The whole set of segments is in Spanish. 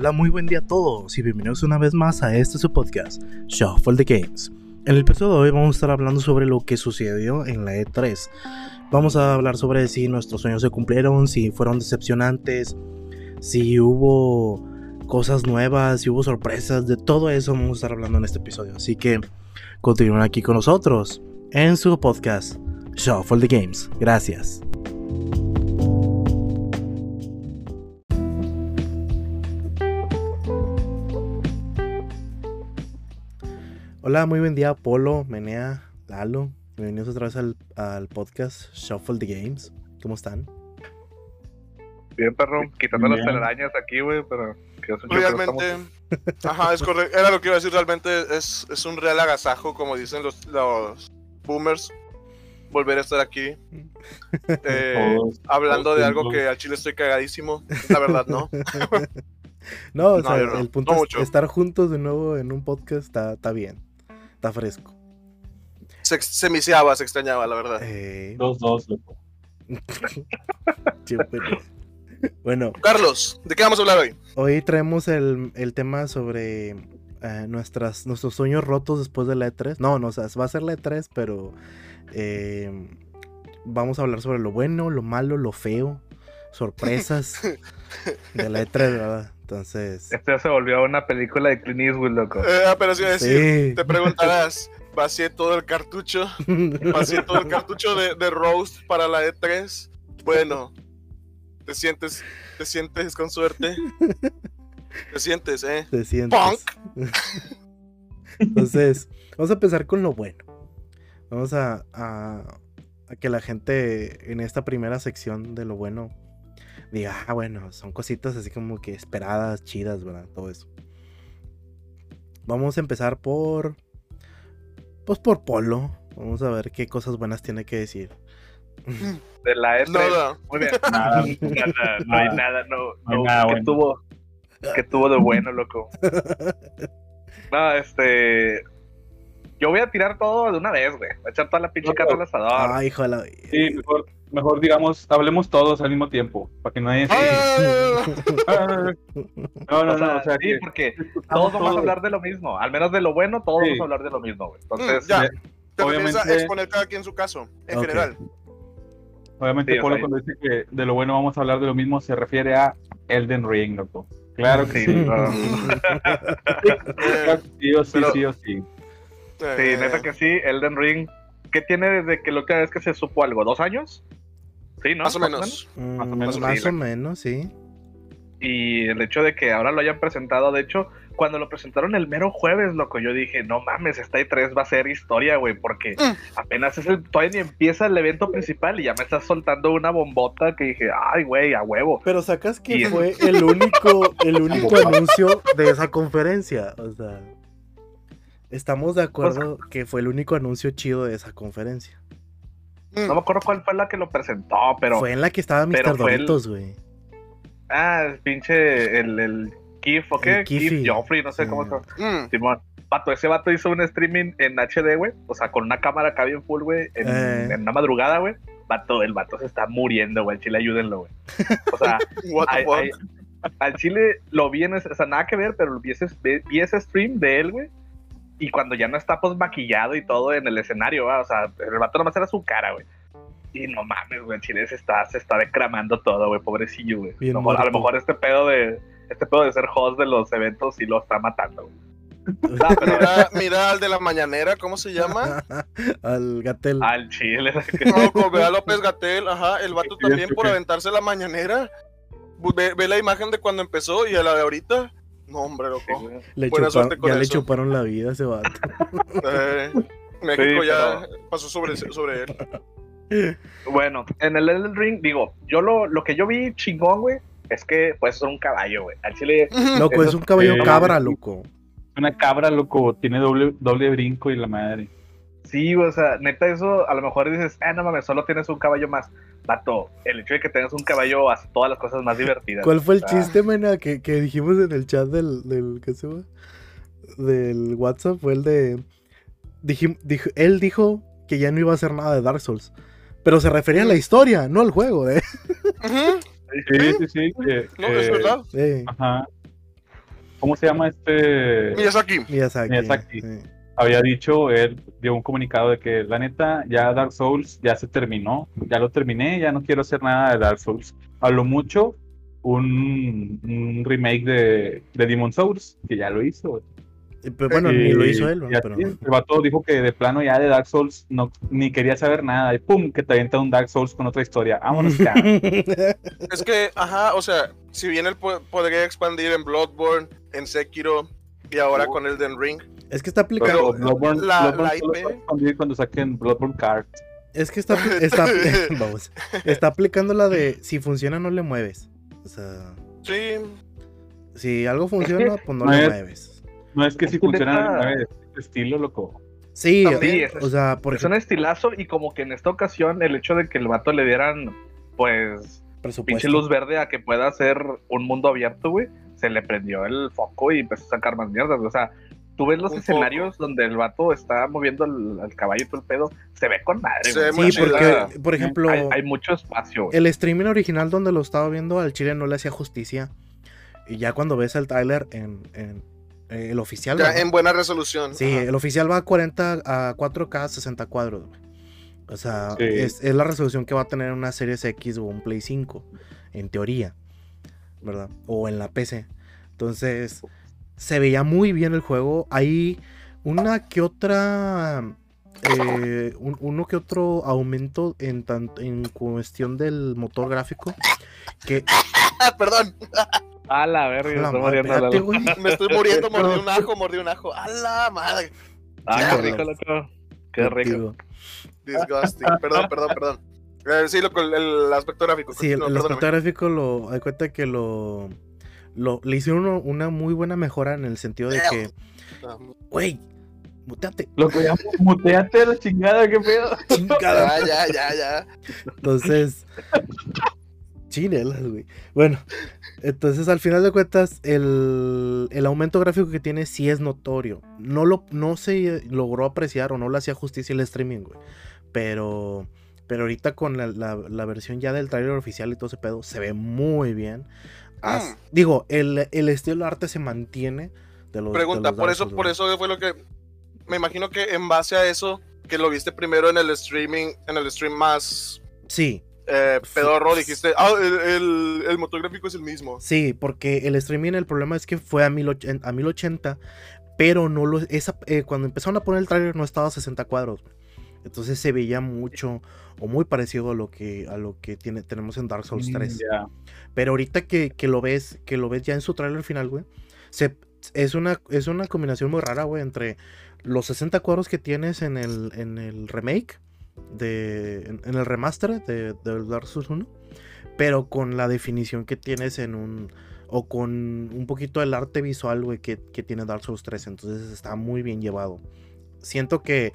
Hola, muy buen día a todos y bienvenidos una vez más a este su podcast, Shuffle the Games. En el episodio de hoy vamos a estar hablando sobre lo que sucedió en la E3. Vamos a hablar sobre si nuestros sueños se cumplieron, si fueron decepcionantes, si hubo cosas nuevas, si hubo sorpresas, de todo eso vamos a estar hablando en este episodio. Así que continúen aquí con nosotros en su podcast, Shuffle the Games. Gracias. Hola, muy buen día, Polo, Menea, Lalo. Bienvenidos otra vez al, al podcast Shuffle the Games. ¿Cómo están? Bien, perro, quitando las telarañas aquí, güey, pero Realmente, ajá, es correcto. Era lo que iba a decir, realmente es, es un real agasajo, como dicen los, los boomers, volver a estar aquí. Eh, hablando de algo que al chile estoy cagadísimo. La verdad, ¿no? No, o No, sea, no, el punto no es mucho. estar juntos de nuevo en un podcast está, está bien. Está fresco. Se, se miciaba, se extrañaba, la verdad. Eh, Dos, dos, loco. bueno, Carlos, ¿de qué vamos a hablar hoy? hoy traemos el, el tema sobre eh, nuestras, nuestros sueños rotos después de la E3. No, no, o sea, va a ser la E3, pero eh, vamos a hablar sobre lo bueno, lo malo, lo feo, sorpresas de la E3, ¿verdad? Entonces, Esto ya se volvió una película de Clint Eastwood, loco. Eh, apenas iba a decir, sí. te preguntarás, vacié todo el cartucho, vacié todo el cartucho de, de Roast para la E3. Bueno, te sientes, te sientes con suerte. Te sientes, ¿eh? te sientes. Entonces, vamos a empezar con lo bueno. Vamos a, a- a que la gente en esta primera sección de lo bueno diga, ah, bueno, son cositas así como que esperadas, chidas, ¿verdad? Todo eso. Vamos a empezar por. Pues por Polo. Vamos a ver qué cosas buenas tiene que decir. De la E3. Nada. Muy bien. Nada. Nada, no hay nada, no, No hay no, nada que bueno. tuvo, que tuvo de bueno, loco. No, este, yo voy a tirar todo de una vez, güey. Voy a echar toda la pinche carne al asador. Ay, hijo de la. Sí, mejor, mejor digamos, hablemos todos al mismo tiempo, para que no haya... ¡Ah! Ah, No, no, o sea, no, o sea, sí, que porque todos vamos a hablar de lo mismo. Al menos de lo bueno, todos Sí. vamos a hablar de lo mismo, güey. Entonces, Mm, ya. Te refieres a Obviamente- exponer cada quien su caso, en general. Obviamente, Sí, o Polo sea, cuando dice que de lo bueno vamos a hablar de lo mismo, se refiere a Elden Ring, loco. Claro que Sí, sí. Eh, Sí o sí, Pero- sí o sí. Sí, eh, neta que sí, Elden Ring. ¿Qué tiene desde que lo que vez que se supo algo? ¿Dos años? Sí, ¿no? Más o menos. Mm, Más o Más menos, o sí, menos, la- sí. Y el hecho de que ahora lo hayan presentado, de hecho, cuando lo presentaron el mero jueves, loco, yo dije, no mames, esta E3 va a ser historia, güey, porque Mm. apenas es el, todavía ni empieza el evento principal y ya me estás soltando una bombota que dije, ay, güey, a huevo. Pero sacas que Y- fue el único, el único anuncio de esa conferencia. O sea, estamos de acuerdo que fue el único anuncio chido de esa conferencia. No me acuerdo cuál fue la que lo presentó, pero... fue en la que estaba Mr. Doritos, güey. Ah, el pinche, el, el Kif, ¿o qué? Kif Joffrey, no sé cómo se mm. Simón. Vato, ese vato hizo un streaming en HD, güey. O sea, con una cámara acá bien full, güey. En, Eh. en una madrugada, güey. Vato, el vato se está muriendo, güey. Al chile, ayúdenlo, güey. O sea, What the ay- fuck? ay- al chile lo vi en ese, o sea, nada que ver, pero vi ese, vi ese stream de él, güey. Y cuando ya no está pues maquillado y todo en el escenario, ¿va? o sea, el vato nomás era su cara, güey. Y no mames, güey, el chile se está, se está decramando todo, güey, pobrecillo, güey. Bien A lo mejor- A lo muerto. mejor este pedo de, este pedo de ser host de los eventos sí lo está matando, güey. No, pero Mira, mira al de la mañanera, ¿cómo se llama? Al Gatel. al chile. No, con Bea López Gatel, ajá, el vato también por aventarse la mañanera. Ve, ve la imagen de cuando empezó y a la de ahorita. No, hombre, loco. Le buena suerte con ya le chuparon la vida a ese vato. Eh, México Sí, ya pasó sobre, sobre él. Bueno, en el Elden Ring, digo, yo lo, lo que yo vi chingón, güey, es que puede ser un caballo, güey. Al chile, Loco, Eso- es un caballo eh, cabra, loco. Una cabra, loco, tiene doble, doble brinco y la madre. sí, o sea, neta, eso a lo mejor dices, ah, no mames, solo tienes un caballo más. Vato, el hecho de que tengas un caballo hace todas las cosas más divertidas. ¿Cuál fue el Ah. chiste, mena, que, que dijimos en el chat del, del ¿qué se llama? Del WhatsApp? Fue el de dijim- dijo- él dijo que ya no iba a hacer nada de Dark Souls. Pero se refería a la historia, no al juego, ¿eh? Sí, sí, sí. que- No, es que- verdad. Sí. Ajá. ¿cómo se llama este? Miyazaki. Miyazaki. Miyazaki. sí. Había dicho, él dio un comunicado de que la neta, ya Dark Souls ya se terminó, ya lo terminé, ya no quiero hacer nada de Dark Souls. A lo mucho, un, un remake de, de Demon Souls, que ya lo hizo. Y, pues, bueno, ni lo hizo él, Y así, pero... El vato dijo que de plano ya de Dark Souls no, ni quería saber nada, y pum, que te avienta un Dark Souls con otra historia. Vámonos ya. Es que, ajá, o sea, si bien él po- podría expandir en Bloodborne, en Sekiro y ahora con Elden Ring, es que está Pero aplicando... Bloodborne, La- Bloodborne la IP. cuando saquen Bloodborne Card. Es que está, está, vamos, está aplicando la de si funciona no le mueves. O sea, sí, si algo funciona, pues no No le es- mueves. No es que Es si funciona neta- en este estilo, loco. Sí, También, o sea, por es un estilazo y como que en esta ocasión el hecho de que el vato le dieran, pues, pinche luz verde a que pueda hacer un mundo abierto, güey, se le prendió el foco y empezó a sacar más mierdas. O sea, tú ves los Un escenarios donde el vato está moviendo el, el caballo y todo el pedo, se ve con madre, Se güey. Sí, porque, por ejemplo, Hay, hay mucho espacio, güey. el streaming original donde lo estaba viendo al chile no le hacía justicia. Y ya cuando ves el trailer en, en- eh, el oficial. ya en buena resolución. Sí, Ajá. el oficial va a 40 a 4K 60 cuadros. O sea, Sí. es, es la resolución que va a tener una Series X o un Play 5, en teoría, ¿verdad? O en la PC. Entonces, se veía muy bien el juego. Hay una que otra, eh, un- uno que otro aumento en, tanto, en cuestión del motor gráfico. Que, perdón, A la verga, la estoy madre, muriendo de la me estoy muriendo, mordí un ajo, mordí un ajo. A la madre. Ah, Ya, qué rico, loco. Qué rico. Disgusting. Perdón, perdón, perdón. Eh, sí, loco, el, el aspecto gráfico. Sí, el, el aspecto gráfico lo. Hay cuenta que lo. Lo le hicieron uno- una muy buena mejora en el sentido de que. Güey, muteate. Loco, ya muteate a la chingada, qué pedo. Chingada. Ya, ya, ya, ya. Entonces. Chinelas, güey. Bueno, entonces al final de cuentas, el, el aumento gráfico que tiene sí es notorio. No, lo, no se logró apreciar o no le hacía justicia el streaming, güey. Pero. Pero ahorita con la, la- la versión ya del trailer oficial y todo ese pedo, se ve muy bien. Mm. Digo, el, el estilo de arte se mantiene de los. de Pregunta, los por eso, por eso fue lo que. Me imagino que en base a eso, que lo viste primero en el streaming, en el stream más Sí, eh, pedorro, dijiste, ah, el, el, el motor gráfico es el mismo. Sí, porque el streaming, el problema es que fue a, 1080, a 1080, pero no lo. Esa, eh, cuando empezaron a poner el trailer no estaba a 60 cuadros. Entonces se veía mucho o muy parecido a lo que, a lo que tiene, tenemos en Dark Souls 3. Mm. Pero ahorita que, que lo ves, que lo ves ya en su trailer final, güey, se, es, una, es una combinación muy rara, güey, entre los 60 cuadros que tienes en el, en el remake, de, en, en el remaster de, de Dark Souls 1, pero con la definición que tienes en un... O con un poquito del arte visual, güey, que, que tiene Dark Souls 3. Entonces está muy bien llevado. Siento que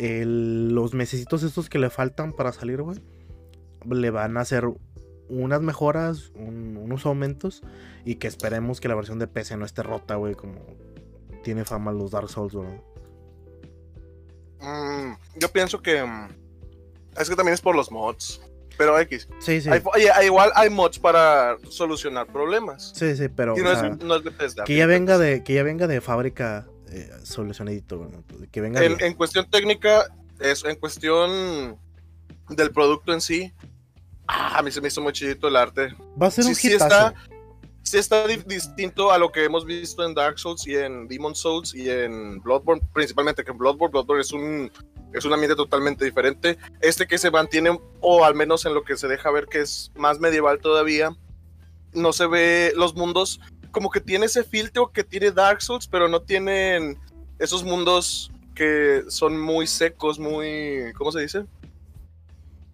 el- los mesecitos estos que le faltan para salir, güey, le van a hacer unas mejoras, un- unos aumentos y que esperemos que la versión de PC no esté rota, güey, como tiene fama los Dark Souls, güey. Mm, yo pienso que. mm, Es que también es por los mods. Pero X. Sí, sí. Hay- oye, hay- igual hay mods para solucionar problemas. Sí, sí, pero y no, o es, sea, no es Bethesda. que ya venga de que ya venga de fábrica eh, solucionadito, güey, que venga En, cuestión técnica, es, en cuestión del producto en sí. ah, a mí se me hizo muy chidito el arte. Va a ser un sí, está, sí está di- distinto a lo que hemos visto en Dark Souls y en Demon Souls y en Bloodborne, principalmente que en Bloodborne, Bloodborne es un es un ambiente totalmente diferente. Este que se mantiene, o al menos en lo que se deja ver que es más medieval todavía, no se ve los mundos como que tiene ese filtro que tiene Dark Souls, pero no tienen esos mundos que son muy secos, muy, ¿cómo se dice?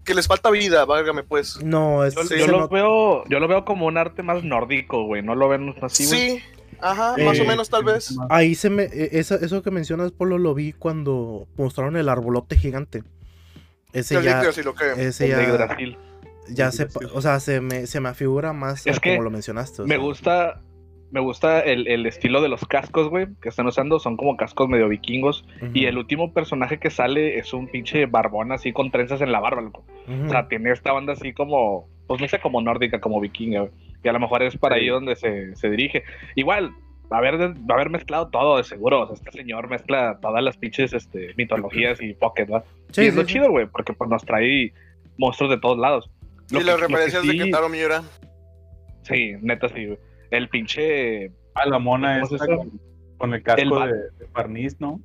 Que les falta vida, válgame pues. No, es Yo, Sí, yo lo veo, yo lo veo como un arte más nórdico, güey. No lo ven así, güey. Sí, ajá, más o Eh, menos tal vez. Ahí se me. e- esa- eso que mencionas, Polo, lo vi cuando mostraron el arbolote gigante. Ese El ya. Ese El de ya. Ya se. O sea, se me, se me afigura más Es a que como lo mencionaste. o Me gusta, me gusta el, el estilo de los cascos, güey, que están usando. Son como cascos medio vikingos. Y el último personaje que sale es un pinche barbón así con trenzas en la barba, loco. O sea, tiene esta banda así como, pues no sé, como nórdica, como vikinga, güey. Y a lo mejor es para Sí. ahí donde se, se dirige. Igual, va a haber, va a haber mezclado todo, de seguro. O sea, este señor mezcla todas las pinches este, mitologías y Pocket, ¿va? Sí, y es sí, lo sí. chido, güey, porque pues nos trae monstruos de todos lados. Lo Y que- las lo que referencias de sí- Kentaro Miura. Sí, neta sí, güey. El pinche. Ah, la mona ¿Cómo es con, con el casco El de, de barniz, ¿no?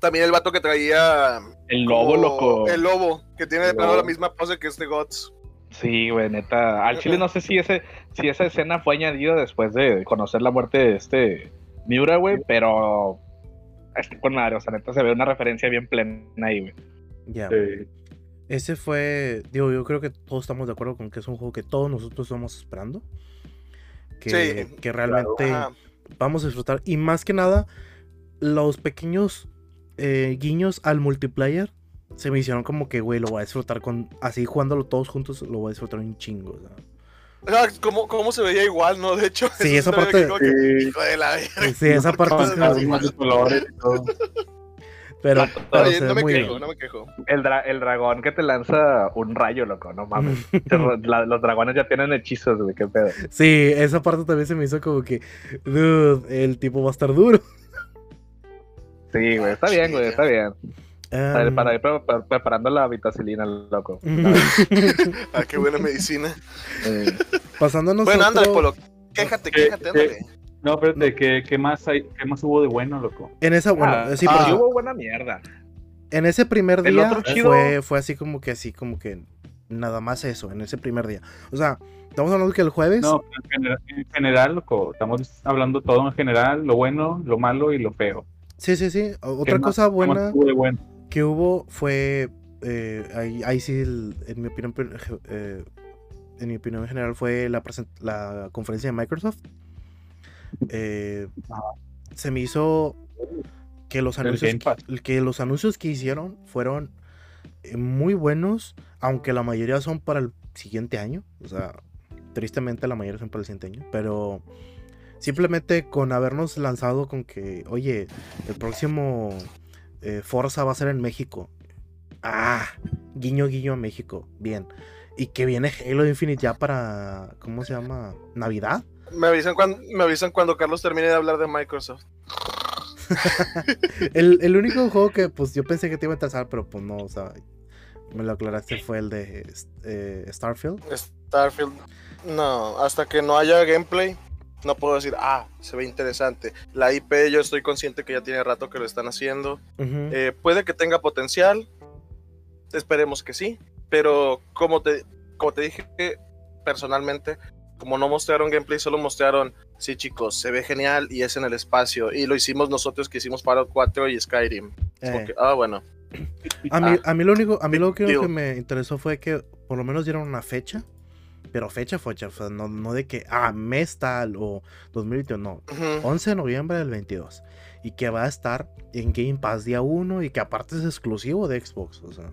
También el vato que traía. El lobo, como- loco. El lobo, que tiene de plano la misma pose que este Gods. Sí, güey, neta. Al chile no sé si ese, si esa escena fue añadida después de conocer la muerte de este Miura, güey, pero este con madre, o sea, neta se ve una referencia bien plena ahí, güey. Ya. Sí. Ese fue, digo, yo creo que todos estamos de acuerdo con que es un juego que todos nosotros estamos esperando. Que, Sí, que realmente vamos a disfrutar. Y más que nada, los pequeños eh, guiños al multiplayer se me hicieron como que, güey, lo voy a disfrutar con. Así jugándolo todos juntos, lo voy a disfrutar un chingo. o sea. Ah, ¿Cómo, ¿Cómo se veía igual, no? De hecho, Sí, eso esa parte- que Sí. Hijo de la verga. Sí, esa parte es como- Pero, Está pero Oye, no me quejo, bien. no me quejo. El, dra- el dragón que te lanza un rayo, loco, no mames. La- los dragones ya tienen hechizos, güey, qué pedo. Sí, esa parte también se me hizo como que, dude, el tipo va a estar duro. Sí, güey, está bien, güey, está bien. Para, Um, para ir pre- pre- preparando la vitacilina, loco. Ah, qué buena medicina. Eh, Pasándonos Bueno, a ándale, otro- Polo. Quéjate, ¿Qué- quéjate, qué- ándale. No, espérate, ¿qué, qué más hay? ¿Qué más hubo de bueno, loco? En esa, bueno, ah, sí, ah, hubo buena mierda. en ese primer El día otro chido- fue, fue así como que así, como que nada más eso, en ese primer día. O sea, estamos hablando que el jueves, No, pero en general, en general, loco, estamos hablando todo en general, lo bueno, lo malo y lo feo. sí, sí, sí. o- ¿Qué Otra cosa más buena hubo de bueno? que hubo fue, eh, ahí, ahí sí, el- en mi opinión, eh, en mi opinión general fue la, present- la conferencia de Microsoft. Eh, se me hizo que los anuncios que los anuncios que hicieron fueron eh, muy buenos, aunque la mayoría son para el siguiente año. O sea, tristemente la mayoría son para el siguiente año. Pero simplemente con habernos lanzado con que, oye, el próximo eh, Forza va a ser en México. Ah, guiño, guiño a México. Bien. Y que viene Halo Infinite ya para, ¿cómo se llama? Navidad. Me avisan, cuando, me avisan cuando Carlos termine de hablar de Microsoft. El, el único juego que pues yo pensé que te iba a interesar, pero pues no, o sea, me lo aclaraste fue el de eh, Starfield. Starfield. No, hasta que no haya gameplay, no puedo decir, ah, se ve interesante. La IP, yo estoy consciente que ya tiene rato que lo están haciendo. Eh, puede que tenga potencial, esperemos que sí, pero como te, como te dije personalmente, como no mostraron gameplay, solo mostraron, sí chicos, se ve genial y es en el espacio, y lo hicimos nosotros que hicimos Fallout 4 y Skyrim. Eh, ah, bueno. a, mí, a mí lo único, a mí lo que, Digo- que me interesó fue que por lo menos dieron una fecha. Pero fecha, fecha, o sea, no, no de que, ah, mes tal o 2021, no. Ujú. 11 de noviembre del 22. Y que va a estar en Game Pass día 1 y que aparte es exclusivo de Xbox. O sea,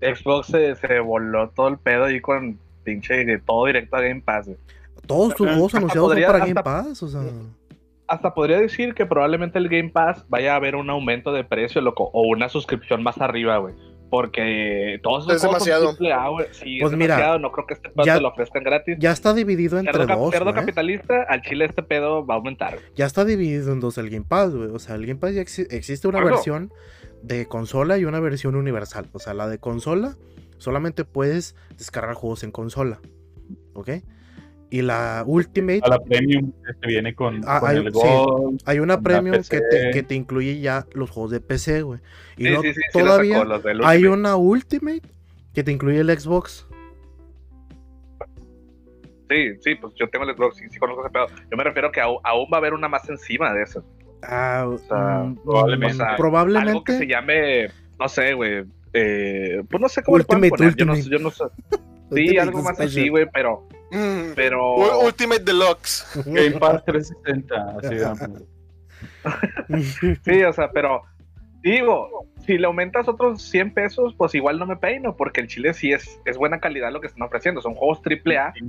Xbox se, se voló todo el pedo ahí con pinche de todo directo a Game Pass. güey. todos tus Hasta juegos anunciados son para Game Pass. O sea, Hasta podría decir que probablemente el Game Pass vaya a haber un aumento de precio, loco, o una suscripción más arriba, güey. Porque todos esos Es juegos son demasiado. triple A, güey. Sí, Pues es mira, demasiado. No creo que este pedo ya- te lo ofrezcan gratis. ya está dividido entre cerdo, dos. cerdo güey. capitalista, al chile este pedo va a aumentar. güey. Ya está dividido en dos el Game Pass, güey. O sea, el Game Pass ya exi- existe una versión de consola y una versión universal. O sea, la de consola solamente puedes descargar juegos en consola. ¿Ok? Y la Ultimate, A la Premium este viene con, Ah, con hay- el sí. Gold. hay una premium que te, que te incluye ya los juegos de PC, güey. Y Sí, luego sí, todavía sacó, hay una Ultimate que te incluye el Xbox. Sí, sí, pues yo tengo el Xbox, sí, sí conozco ese pedo. Yo me refiero que aún va a haber una más encima de eso. Ah, sea, mm, probablemente. mm, O sea, probablemente. Algo que se llame, no sé, güey. Eh, pues no sé cómo le Ultimate, pueden poner. Yo no, yo no sé. Sí, Ultimate algo más así, güey, pero, Mm. pero. Ultimate Deluxe. Game Pass 360. Así. Sí, o sea, pero digo, si le aumentas otros 100 pesos, pues igual no me peino, porque el chile sí es, es buena calidad lo que están ofreciendo. Son juegos triple A Ah, sí, y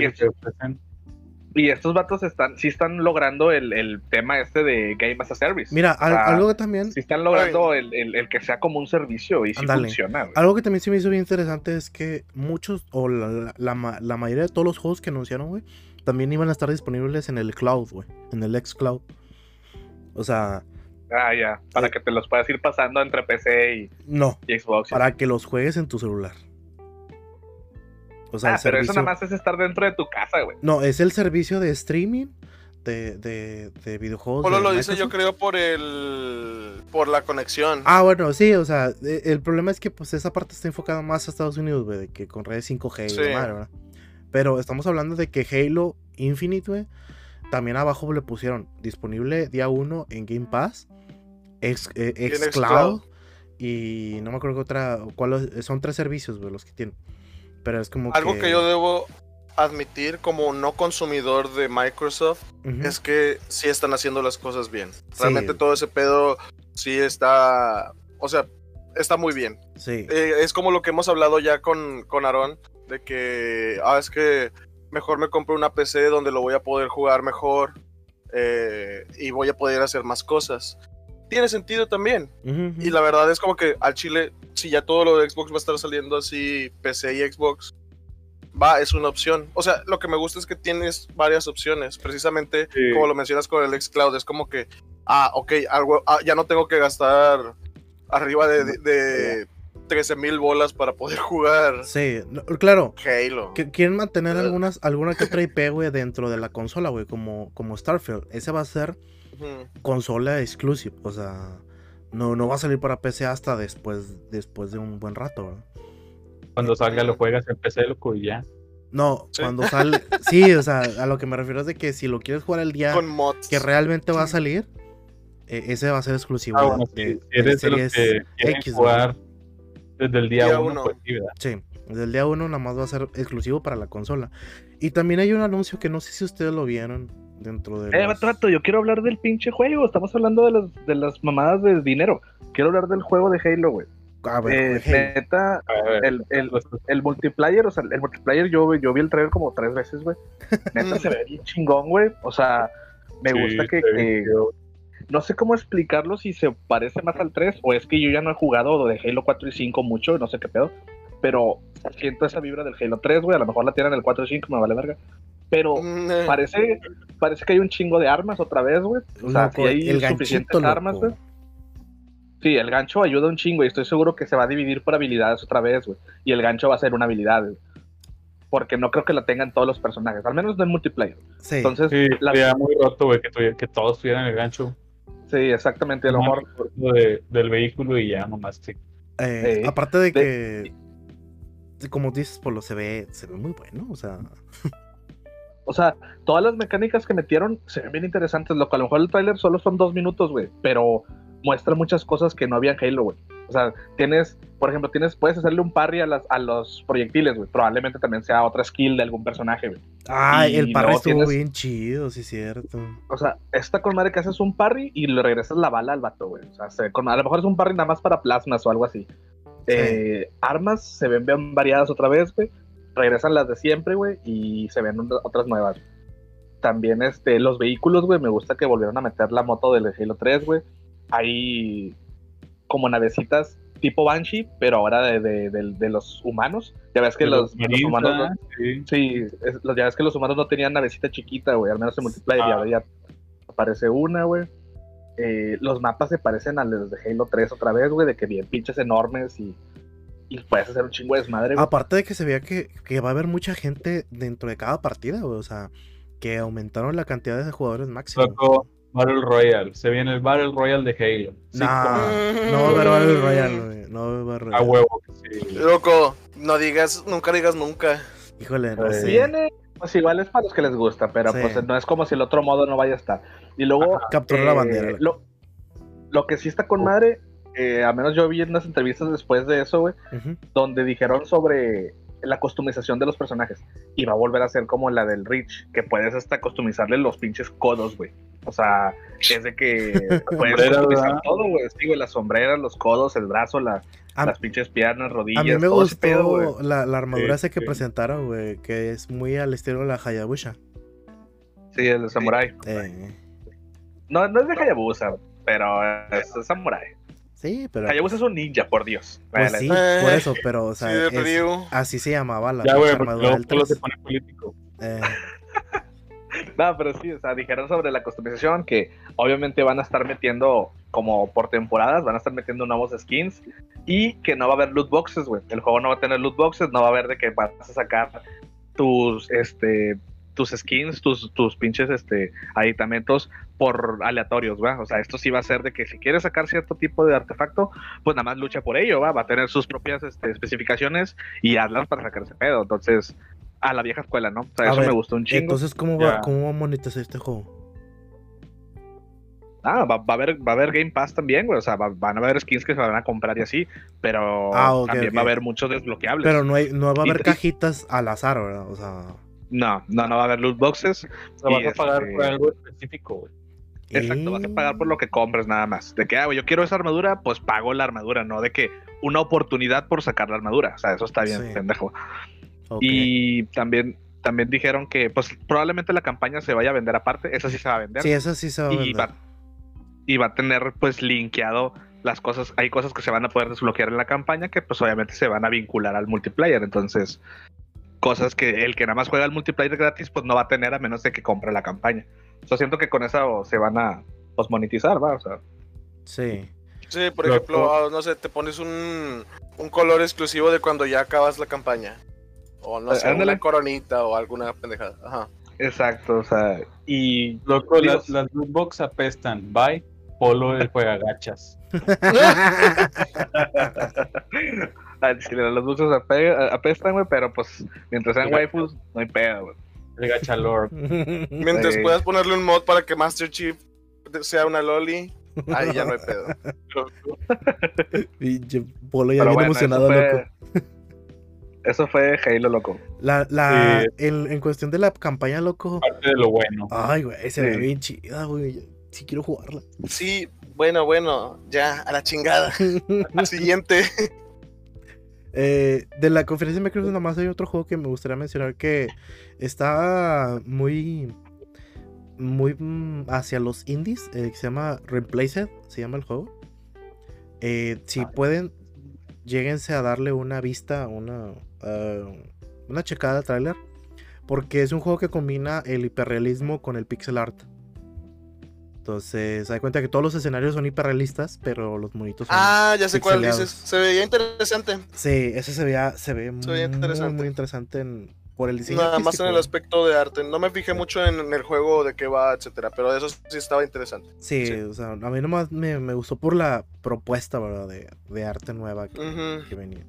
lo es- que ofrecen. Y estos vatos están, sí están logrando el, el tema este de Game as a Service. Mira, al- sea, algo que también Sí están logrando el, el- el que sea como un servicio y sí funciona. güey. Algo que también se me hizo bien interesante es que muchos, o la, la- la ma- la mayoría de todos los juegos que anunciaron, güey, también iban a estar disponibles en el cloud, güey, en el xCloud. O sea, Ah, ya. Para Eh. que te los puedas ir pasando entre PC y, no, y Xbox. para que los juegues en tu celular. O sea, ah, el pero eso nada más es estar dentro de tu casa, güey. No, es el servicio de streaming de, de, de videojuegos. Solo de lo dice yo creo por el por la conexión. Ah, bueno, sí, o sea, e- el problema es que pues esa parte está enfocada más a Estados Unidos, güey, de que con redes 5G y Sí. demás, ¿verdad? Pero estamos hablando de que Halo Infinite, güey, también abajo le pusieron disponible día 1 en Game Pass, ex, eh, xCloud xCloud. y no me acuerdo qué otra, cuál, son tres servicios, güey, los que tienen. Pero es como Algo que yo debo admitir como no consumidor de Microsoft es que sí están haciendo las cosas bien. Sí. Realmente todo ese pedo sí está, o sea, está muy bien. Sí, Eh, es como lo que hemos hablado ya con, con Aaron, de que, ah, es que mejor me compro una PC donde lo voy a poder jugar mejor eh, y voy a poder hacer más cosas. Tiene sentido también. Y la verdad es como que al Chile, si ya todo lo de Xbox va a estar saliendo así, PC y Xbox, va, es una opción. O sea, lo que me gusta es que tienes varias opciones. Precisamente, Sí. como lo mencionas con el Xcloud, es como que, ah, ok, algo, ah, ya no tengo que gastar arriba de, de, de 13 mil bolas para poder jugar Sí, claro, Halo. Que quieren mantener algunas, alguna que otra IP, güey, dentro de la consola, güey, como, como Starfield. Ese va a ser Consola exclusive, o sea, no, no va a salir para PC hasta después, después de un buen rato, ¿verdad? Cuando salga lo juegas en PC, loco, y ya. No, Sí. cuando sale, sí, o sea, a lo que me refiero es de que si lo quieres jugar el día Con mods. que realmente va a salir, eh, ese va a ser exclusivo. Ah, de- bueno, de- si, eres de los Series que quieren X, jugar desde el día Día 1, uno. pues sí, desde el día uno nada más va a ser exclusivo para la consola. Y también hay un anuncio que no sé si ustedes lo vieron dentro de. Eh, los- yo quiero hablar del pinche juego. Estamos hablando de las, de las mamadas de dinero. Quiero hablar del juego de Halo, güey. A ver, Eh, neta, A ver, el, el, el multiplayer, o sea, el multiplayer yo, yo vi el trailer como tres veces, güey. Neta se ve bien chingón, güey. O sea, me sí, gusta que, no sé cómo explicarlo si se parece más al 3 o es que yo ya no he jugado de Halo 4 y 5 mucho, no sé qué pedo. Pero siento esa vibra del Halo 3, güey. A lo mejor la tienen en el 4 y 5, me vale verga. Pero eh, parece, parece que hay un chingo de armas otra vez, güey. O sea, Loco, si hay el suficientes ganchito, armas, güey. Sí, el gancho ayuda un chingo y estoy seguro que se va a dividir por habilidades otra vez, güey. Y el gancho va a ser una habilidad, güey. Porque no creo que la tengan todos los personajes, al menos no en multiplayer. Sí. Entonces, Sí, la- sería muy roto, güey, que, tuviera- que todos tuvieran el gancho. sí, exactamente. A lo mejor de- del vehículo y ya nomás. Sí. Eh, Sí. aparte de De- que, como dices, Polo, se ve, se ve muy bueno, o sea, O sea, todas las mecánicas que metieron se ven bien interesantes. Lo que a lo mejor el tráiler solo son dos minutos, güey. Pero muestra muchas cosas que no había en Halo, güey. O sea, tienes, por ejemplo, tienes, puedes hacerle un parry a, las, a los proyectiles, güey. Probablemente también sea otra skill de algún personaje, güey. ah, Y el parry estuvo tienes- bien chido, sí, cierto. O sea, está con madre que haces un parry y le regresas la bala al vato, güey. O sea, se- con- a lo mejor es un parry nada más para plasmas o algo así. Eh, armas se ven bien variadas otra vez, güey. Regresan las de siempre, güey, y se ven otras nuevas. También este, los vehículos, güey, me gusta que volvieron a meter la moto del Halo 3, güey. Hay como navecitas tipo Banshee, pero ahora de, de- de- de los humanos. Ya ves que los, humanos... no- ¿verdad? Sí. Sí, es- los- ya ves que los humanos no tenían navecita chiquita, güey, al menos en multiplayer, y Ah. ahora ya aparece una, güey. Eh, los mapas se parecen a los de Halo 3 otra vez, güey, de que bien pinches enormes y, y puedes hacer un chingo de desmadre, güey. Aparte de que se veía que, que va a haber mucha gente dentro de cada partida, güey, o sea, que aumentaron la cantidad de jugadores máximos. Loco, Battle Royale. Se viene el Battle Royale de Halo. Nah, no va a haber Battle Royale, güey, no va a haber Battle A Royale. huevo. que sí. Loco, no digas, nunca digas nunca. Híjole, no Eh, sé. Viene, pues igual es para los que les gusta, pero Sí. pues no es como si el otro modo no vaya a estar. Y luego... Capturó la eh, bandera. Lo, lo que sí está con madre, eh, al menos yo vi en unas entrevistas después de eso, güey, donde dijeron sobre la customización de los personajes. Y va a volver a ser como la del Reach, que puedes hasta customizarle los pinches codos, güey. O sea, es de que puedes customizar todo, güey. Sí, güey, las sombreras, los codos, el brazo, la- A- las pinches piernas, rodillas, A mí me todo pedo, gustó la, la armadura esa que sí. presentaron, güey, que es muy al estilo de la Hayabusa. Sí, el de samurai. Eh, No, no es de Hayabusa, pero es, es samurai. Sí, pero... Hayabusa es un ninja, por Dios. Pues sí, Eh, por eso, pero, o sea, sí, es- así se llamaba la Ya, porque armadura del se 3. pone político. Eh, No, pero sí, o sea, dijeron sobre la customización que obviamente van a estar metiendo como por temporadas, van a estar metiendo nuevos skins y que no va a haber loot boxes, güey. El juego no va a tener loot boxes, no va a haber de que vas a sacar tus, este, tus skins, tus, tus pinches, este, aditamentos por aleatorios, ¿va? O sea, esto sí va a ser de que si quieres sacar cierto tipo de artefacto, pues nada más lucha por ello, ¿va? Va a tener sus propias este, especificaciones y hazlas para sacar ese pedo. Entonces, a la vieja escuela, ¿no? O sea, A eso ver, me gustó un chingo. Entonces, ¿cómo va, Ya. ¿cómo va a monetizar este juego? Ah, va, va a haber, va a haber Game Pass también, güey. O sea, va- van a haber skins que se van a comprar y así, pero Ah, también va a haber muchos desbloqueables. Pero no, hay, no va a Y- haber cajitas al azar, ¿verdad? O sea. No, no, no va a haber loot boxes. O sea, Y vas a pagar este- por algo específico, güey. Exacto, vas a pagar por eh, lo que compres nada más. De que, ah, yo quiero esa armadura, pues pago la armadura, no de que una oportunidad por sacar la armadura. O sea, eso está bien, Sí. pendejo. Y también, también dijeron que, pues probablemente la campaña se vaya a vender aparte. Esa sí se va a vender. Sí, eso sí se va a y vender. va, y va a tener pues linkeado las cosas, hay cosas que se van a poder desbloquear en la campaña que pues obviamente se van a vincular al multiplayer, entonces cosas que el que nada más juega el multiplayer gratis pues no va a tener a menos de que compre la campaña. Yo siento que con eso se van a pues monetizar, ¿va? O sea, Sí. Sí, por Lo- ejemplo, ah, no sé, te pones un, un color exclusivo de cuando ya acabas la campaña. O no sé, ándale. una coronita o alguna pendejada. Ajá. exacto, o sea, y Loco, las, las loot box apestan. Bye, Polo el juega gachas. los dulces ape- apestan, güey, pero pues mientras sean waifus no hay pedo, güey. El gacha lord. Mientras Sí. puedas ponerle un mod para que Master Chief sea una loli, ahí ya no hay pedo. Pinche Polo ya Pero bien bueno, emocionado, eso loco. fue, eso fue Halo, loco. La, la, Sí. en, en cuestión de la campaña, loco. Parte de lo bueno. Ay, güey, se ve Sí. bien chida, güey. Sí quiero jugarla. Sí, bueno, bueno, ya, a la chingada. Siguiente. Eh, de la conferencia de Microsoft nomás hay otro juego que me gustaría mencionar que está muy muy mm, hacia los indies eh, que se llama Replaced se llama el juego. Eh, si pueden lléguense a darle una vista una ah, una checada al tráiler porque es un juego que combina el hiperrealismo con el pixel art entonces, se da cuenta que todos los escenarios son hiperrealistas, pero los monitos son Ah, ya sé cuál dices. Se veía interesante. Sí, ese se veía, se ve Se veía muy, interesante. muy interesante en- por el diseño. Nada más en el aspecto de arte. No me fijé mucho en, en el juego de qué va, etcétera, pero eso sí estaba interesante. Sí, sí. o sea, a mí nomás me, me gustó por la propuesta, ¿verdad? De, de arte nueva que, que venía.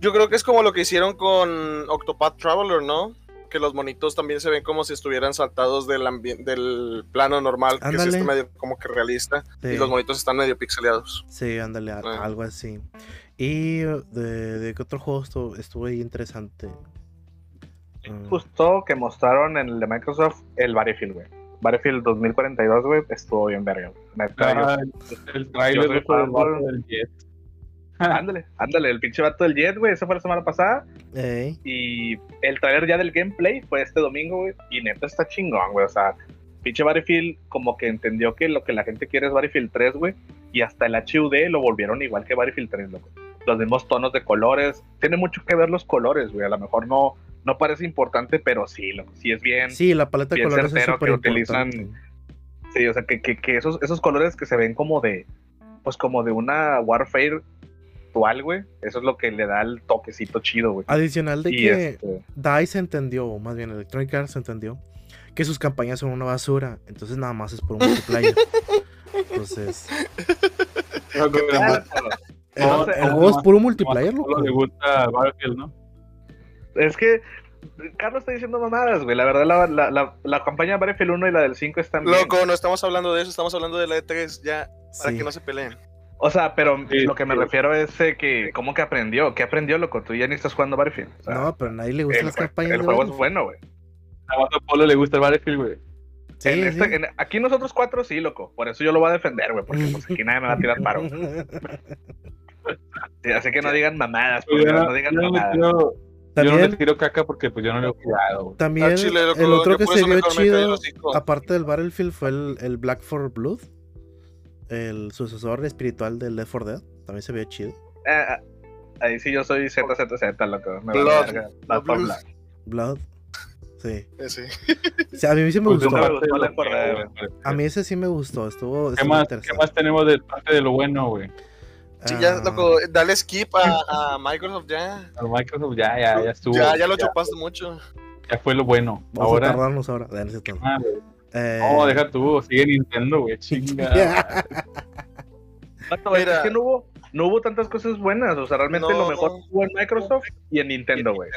Yo creo que es como lo que hicieron con Octopath Traveler, ¿no? Que los monitos también se ven como si estuvieran saltados del del plano normal, que Ándale. es este medio como que realista, Sí, y los monitos están medio pixeleados. sí ándale, a- Ah. algo así. Y de, de qué otro juego estuvo, estuvo ahí interesante. Mm, Justo que mostraron en el de Microsoft el Battlefield, güey. Battlefield 2042, güey, estuvo bien verga. Neta, Ah, el trailer fanboy. vato del jet. Ándale, ándale, el pinche vato del Jet, güey, esa fue la semana pasada. ey, Y el trailer ya del gameplay fue este domingo, güey. Y neta está chingón, güey. O sea, pinche Battlefield como que entendió que lo que la gente quiere es Battlefield 3, güey. Y hasta el HUD lo volvieron igual que Battlefield 3, loco. Los mismos tonos de colores. Tiene mucho que ver los colores, güey. A lo mejor no, no parece importante, pero sí, loco. Sí es bien. Sí, Sí, la paleta de colores es súper utilizan- importante. o sea, que, que, que esos, esos colores que se ven como de, pues como de una Warfare actual, güey. Eso es lo que le da el toquecito chido, güey. Adicional de Y que este, DICE entendió, o más bien Electronic Arts entendió, que sus campañas son una basura. Entonces nada más es por un multiplayer. Entonces, además, el, No, el es puro multiplayer, loco. le gusta Battlefield, ¿no? Es que Carlos está diciendo mamadas, güey. La verdad, la, la, la, la campaña de Battlefield 1 y la del 5 están bien. Loco, no estamos hablando de eso, estamos hablando de la E3 ya, para Sí. que no se peleen. O sea, pero Sí, lo que me sí. refiero es eh, que, ¿cómo que aprendió? ¿Qué aprendió, loco? Tú ya ni estás jugando Battlefield. O sea, No, pero a nadie le gustan el, las campañas el de juego es bueno, güey. A Polo le gusta el Battlefield, güey. Sí, En este- sí. en- aquí nosotros cuatro sí, loco. Por eso yo lo voy a defender, güey. Porque pues aquí nadie me va a tirar paro. Sí, así que no digan mamadas, por Pues yo no, digan yo le mamadas. yo no le tiro caca porque pues yo no lo he jugado, güey. también Al chile, loco, el otro que se vio chido, aparte del Battlefield, fue el, el Black for Blood, el sucesor espiritual del Left 4 Dead. También se vio chido. Eh, eh, ahí sí yo soy ZZZ, loco. Me Blood. Blood for Blood. Blood. Blood. Sí. O sea, a mí sí me Pues gustó. me güey. A mí ese sí me gustó. Estuvo. ¿Qué estuvo más, ¿Qué más tenemos de parte de lo bueno, güey? Sí, ya, Ah, loco, dale skip a, a Microsoft ya. Al Microsoft ya, ya, ya estuvo. Ya, ya lo chupaste mucho. ya fue lo bueno. Vamos a Ahora. tardarnos ahora. Ya, Eh, No, deja tú, sigue Nintendo, güey. Chinga. Es que no hubo, no hubo tantas cosas buenas. O sea, realmente No, lo mejor no. hubo en Microsoft y en Nintendo, güey.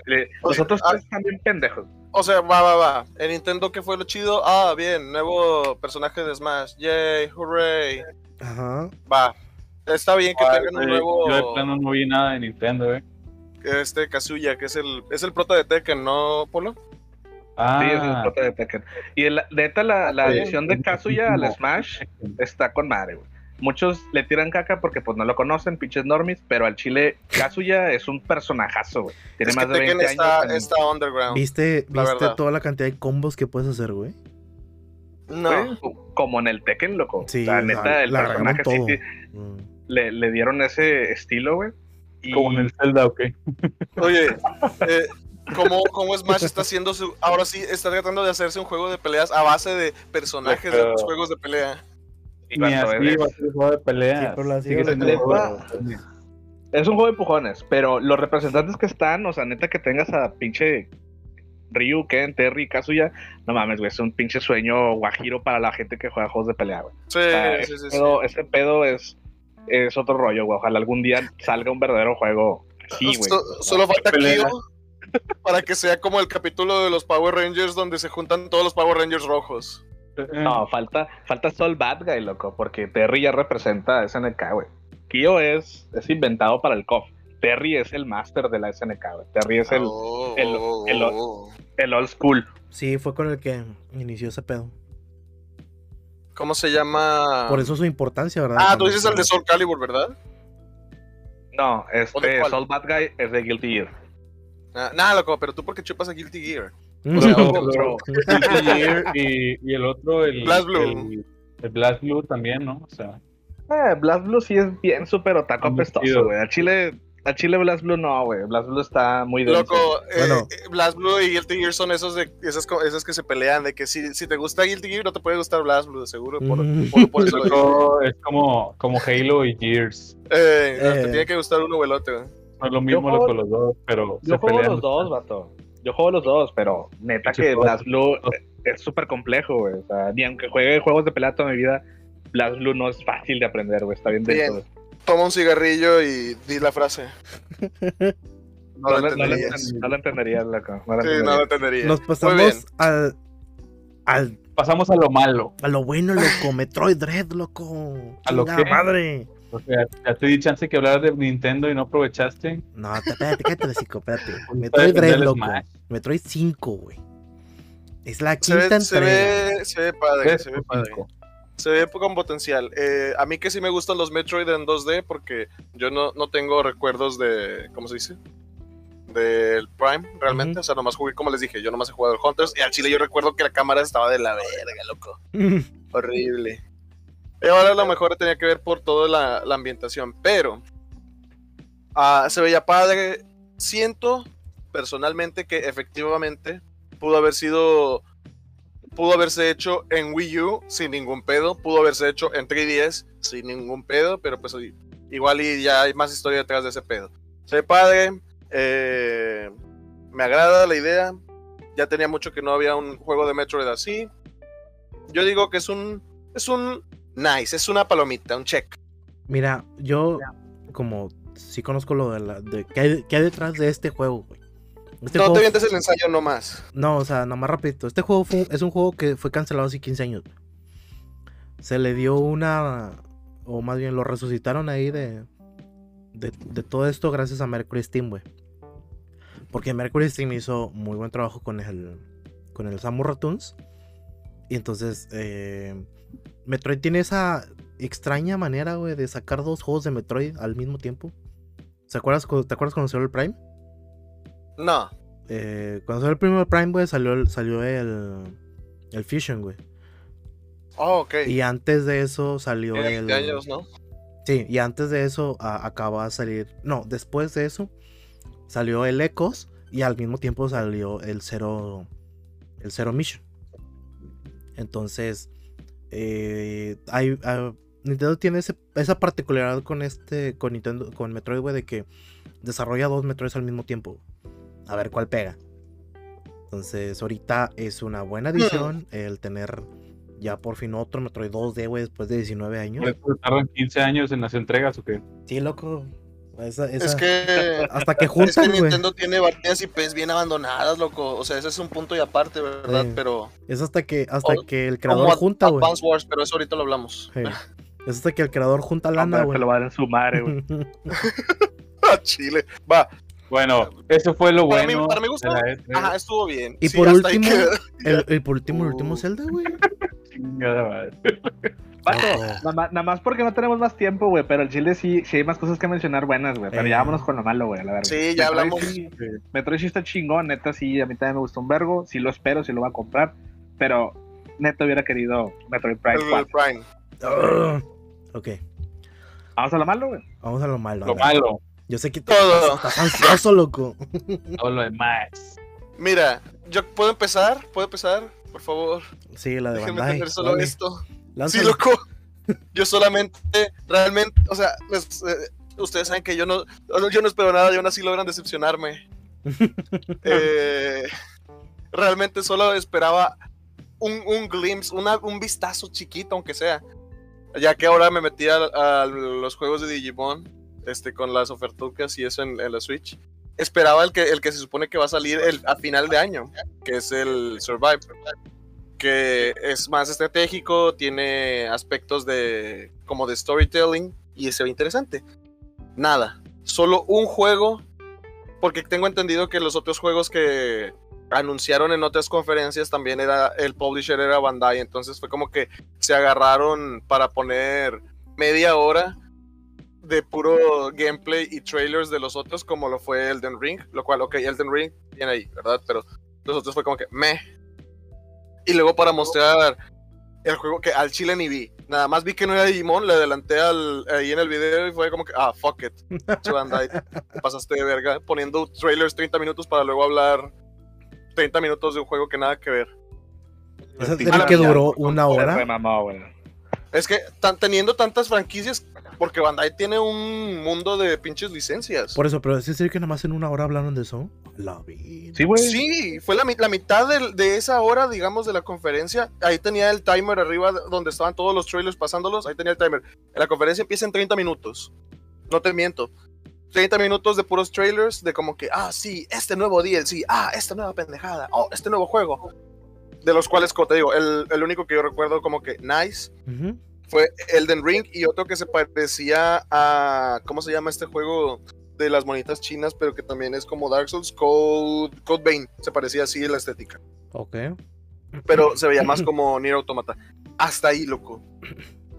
Los otros ah- tres están bien pendejos. O sea, va, va, va. En Nintendo, ¿qué fue lo chido? Ah, bien, nuevo personaje de Smash. Yay, hooray. Ajá. Va. Está bien que Ah, tengan un nuevo. Yo de plano no vi nada de Nintendo, güey. Este Kazuya, que es el, es el prota de Tekken, ¿no, Polo? Ah, Sí, es el prota de Tekken. Y el- neta, la, la Sí. adición de Kazuya al Smash está con madre, güey. Muchos le tiran caca porque pues no lo conocen, pinches normis, pero al chile Kazuya es un personajazo, güey. Tiene es más que de Tekken 20 está, años. en- está underground. ¿Viste, la viste verdad. toda la cantidad de combos que puedes hacer, güey? No. como en el Tekken, loco. Sí, la- neta, el la personaje sí, sí. Mm. le, le dieron ese estilo, güey. Y Como en el Zelda, ok. Oye, eh, ¿cómo, cómo Smash está haciendo su. Ahora sí, está tratando de hacerse un juego de peleas a base de personajes de los juegos de pelea. y Ni así es- va a ser un juego de pelea. Sí. Es un juego de empujones, pero los representantes que están, o sea, neta que tengas a pinche Ryu, Ken, Terry, Kazuya, no mames, güey, es un pinche sueño guajiro para la gente que juega juegos de pelea, güey. Sí, O sea, sí, ese, sí, sí. pedo, ese pedo es, es otro rollo, güey. Ojalá algún día salga un verdadero juego así, güey. So- solo falta. Kyo para que sea como el capítulo de los Power Rangers donde se juntan todos los Power Rangers rojos. No, falta, falta Soul Bad Guy, loco, porque Terry ya representa a SNK, güey. Kyo es, es inventado para el KOF. Terry es el máster de la SNK, güey. Terry es el, Oh, el- oh, el- oh. el old school. Sí, fue con el que inició ese pedo. ¿Cómo se llama? Por eso su importancia, ¿verdad? Ah, tú dices el de Soul Calibur, ¿verdad? No, ¿O de este? Soul Bad Guy es de Guilty Gear. Ah, nada, loco, pero tú porque chupas a Guilty Gear. O sea, No, otro- bro. Guilty Gear y, y el otro, el Blast Blue. El, el Blast Blue también, ¿no? O sea, Eh, Blast Blue sí es bien súper otaco Muy apestoso, güey. A Chile, a Chile Blast Blue no, güey. Blast Blue está muy denso. Loco, eh, Bueno. eh, Blast Blue y Guilty Gear son esos de esas, esas que se pelean, de que si, si te gusta Guilty Gear no te puede gustar Blast Blue, seguro. Por, Mm. por- por eso lo digo. otro es como, como Halo y Gears. Eh, no, te Eh. tiene que gustar uno o el otro. No es lo mismo juego- loco, los dos, pero Yo se juego pelean. los dos, vato. Yo juego los dos, pero neta que. Blast Blue es súper complejo, güey. O sea, ni aunque juegue juegos de pelea toda mi vida, Blast Blue no es fácil de aprender, güey. Está bien güey. Toma un cigarrillo y di la frase. No, No, la no la entenderías. no la entenderías, loco. No la Sí, no entenderías. la entendería. Nos pasamos al, al, Pasamos a lo malo. a lo bueno, loco. Metroid Dread, loco. ¿A lo qué? madre. O sea, ya te di chance que hablar de Nintendo y no aprovechaste. No, te- espérate, cállate el hocico, espérate. Metroid el loco. Smash. Metroid 5, güey. Es la Se quinta ve, se, entrega. ve, se ve padre, se ve padre. Se ve con potencial. Eh, a mí que sí me gustan los Metroid en 2D porque yo no, no tengo recuerdos de. ¿Cómo se dice? Del Prime, realmente. O sea, nomás jugué, como les dije, yo nomás he jugado el Hunters. Y al chile yo recuerdo que la cámara estaba de la verga, loco. Horrible. Ahora a lo mejor tenía que ver por toda la, ambientación. Pero. ah, se veía padre. Siento personalmente que efectivamente pudo haber sido pudo haberse hecho en Wii U sin ningún pedo, pudo haberse hecho en 3DS sin ningún pedo, pero pues igual y ya hay más historia detrás de ese pedo. Se ve padre, eh, me agrada la idea, ya tenía mucho que no había un juego de Metroid así. Yo digo que es un, es un nice, es una palomita, un check. Mira, yo como sí conozco lo de la de qué hay, qué hay detrás de este juego, güey. Este no juego- te vientes el ensayo nomás. No, o sea, nomás rapidito. Este juego fue- es un juego que fue cancelado hace 15 años. Se le dio una. O más bien lo resucitaron ahí de. De, de todo esto gracias a Mercury Steam, güey. Porque Mercury Steam hizo muy buen trabajo con el. Con el Samus Ratoons. Y entonces. eh, Metroid tiene esa extraña manera, güey, de sacar dos juegos de Metroid al mismo tiempo. ¿Se acuerdas, cu- ¿Te acuerdas cuando salió el Prime? No. Eh, cuando salió el primer Prime, güey, salió el, salió el, el Fusion, güey. Oh, ok. Y antes de eso salió el. 20 años, ¿no? Sí, y antes de eso a- acaba de salir. No, después de eso salió el Ecos y al mismo tiempo salió el Zero. el Zero Mission. Entonces, eh, hay, ah, Nintendo tiene ese- esa particularidad con este, con Nintendo, con Metroid, güey, de que desarrolla dos Metroids al mismo tiempo. A ver cuál pega. Entonces, ahorita es una buena adición el tener ya por fin otro Metroid 2D, güey, después de 19 años. ¿Por eso tardan 15 años en las entregas o qué? Sí, loco. Esa- Es esa- que, hasta que es que juntan. Nintendo tiene varias IPs bien abandonadas, loco. O sea, ese es un punto y aparte, ¿verdad? Sí. pero. Es hasta que, hasta Como- que el Como creador junta, güey. Advance Wars, pero eso ahorita lo hablamos. Sí. Es hasta que el creador junta lana, güey. se lo va a dar en su madre, güey. Ah, Chile. Va. Bueno, eso fue lo Para mí- bueno. para mi gusto, de la E3. Ajá, estuvo bien. Y Sí, por último, queda. el, el por último, el último Uh. Zelda, güey. Chingada madre. Nada más, nada más porque no tenemos más tiempo, güey. Pero el Chile sí, sí hay más cosas que mencionar buenas, güey. Pero Eh. ya vámonos con lo malo, güey, la verdad. Sí, ya hablamos. Sí, Metroid sí está chingón, neta, sí, a mí también me gustó un vergo. Sí lo espero, sí lo voy a comprar. Pero neta hubiera querido Metroid Prime 4. Prime. Ok, Vamos a lo malo, güey. vamos a lo malo. Lo malo, Yo sé que Todo. estás, estás ansioso, loco. todo lo demás. Mira, yo puedo empezar, puedo empezar, por favor. Sí, la de Déjenme Bandai. tener solo esto. lánzalo. Sí, loco. Yo solamente, realmente, o sea, les- eh, ustedes saben que yo no, yo no espero nada y aún así logran decepcionarme. Eh, realmente solo esperaba un, un glimpse, una- un vistazo chiquito, aunque sea. Ya que ahora me metí a, a los juegos de Digimon, este, con las ofertucas y eso en, en la Switch. Esperaba el que, el que se supone que va a salir el, a final de año, que es el Survive que es más estratégico, tiene aspectos de como de storytelling y se ve interesante. Nada, solo un juego, porque tengo entendido que los otros juegos que anunciaron en otras conferencias también era el publisher era Bandai, entonces fue como que se agarraron para poner media hora de puro gameplay y trailers de los otros como lo fue Elden Ring, lo cual, ok, Elden Ring viene ahí, ¿verdad? Pero los otros fue como que meh, y luego para mostrar el juego que al chile ni vi. Nada más vi que no era Digimon, le adelanté al, ahí en el video y fue como que, ah, fuck it. Che, Bandai, te pasaste de verga poniendo trailers 30 minutos para luego hablar 30 minutos de un juego que nada que ver. Esa la que duró una hora. Es que tan, teniendo tantas franquicias, porque Bandai tiene un mundo de pinches licencias. Por eso, pero es decir que nada más en una hora hablaron de eso. La vi. Sí, güey. Sí, fue la, mi- la mitad de, esa hora, digamos, de la conferencia. Ahí tenía el timer arriba de- donde estaban todos los trailers pasándolos. Ahí tenía el timer. La conferencia empieza en 30 minutos. No te miento. 30 minutos de puros trailers de como que, ah, sí, este nuevo DLC, ah, esta nueva pendejada, oh, este nuevo juego. De los cuales, como te digo, el, el único que yo recuerdo como que nice Ujú. Fue Elden Ring y otro que se parecía a, ¿cómo se llama este juego? De las monitas chinas, pero que también es como Dark Souls, Code, Code Vein. Se parecía así la estética. Ok. Pero se veía más como Nier Automata. Hasta ahí, loco.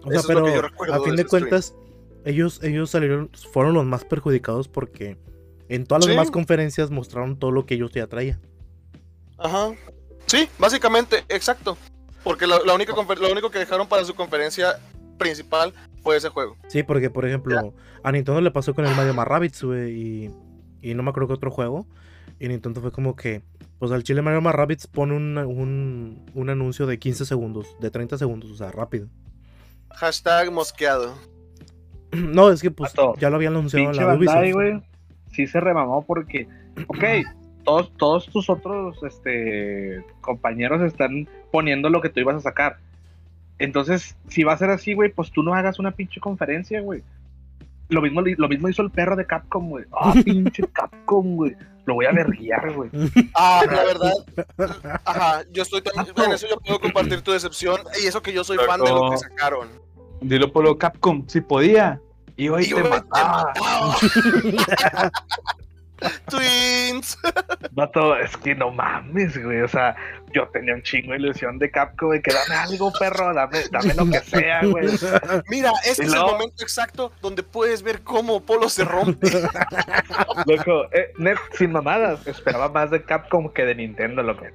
O sea, Eso es lo pero que yo recuerdo a fin de de ese stream. cuentas, ellos, ellos salieron, fueron los más perjudicados porque en todas las Sí. demás conferencias mostraron todo lo que ellos ya traían. Ajá. Sí, básicamente, exacto. Porque la, la única confer- lo único que dejaron para su conferencia principal fue ese juego. Sí, porque por ejemplo, a Nintendo le pasó con el Mario güey, y, y no me acuerdo qué otro juego. Y Nintendo fue como que, pues al chile Mario más Rabbids pone un, un, un anuncio de 15 segundos, de 30 segundos, o sea, rápido. Hashtag mosqueado. No, es que pues ya lo habían anunciado en la Bandai, Ubisoft. güey. Sí se remamó porque, ok, todos, todos tus otros este, compañeros están poniendo lo que tú ibas a sacar. Entonces, si va a ser así, güey, pues tú no hagas una pinche conferencia, güey. Lo mismo, lo mismo hizo el perro de Capcom, güey. Ah, pinche Capcom, güey. Lo voy a verguiar, güey. Ah, la verdad. Ajá, yo estoy también. En eso yo puedo compartir tu decepción. Y eso que yo soy fan de lo que sacaron. Dilo por lo Capcom, si podía. Iba y, Y te mataba. Twins. Vato, es que no mames, güey. O sea, yo tenía un chingo de ilusión de Capcom de que dame algo, perro, dame, dame lo que sea, güey. Mira, este es el momento exacto donde puedes ver cómo Polo se rompe. Loco, eh, net, sin mamadas, esperaba más de Capcom que de Nintendo, loco.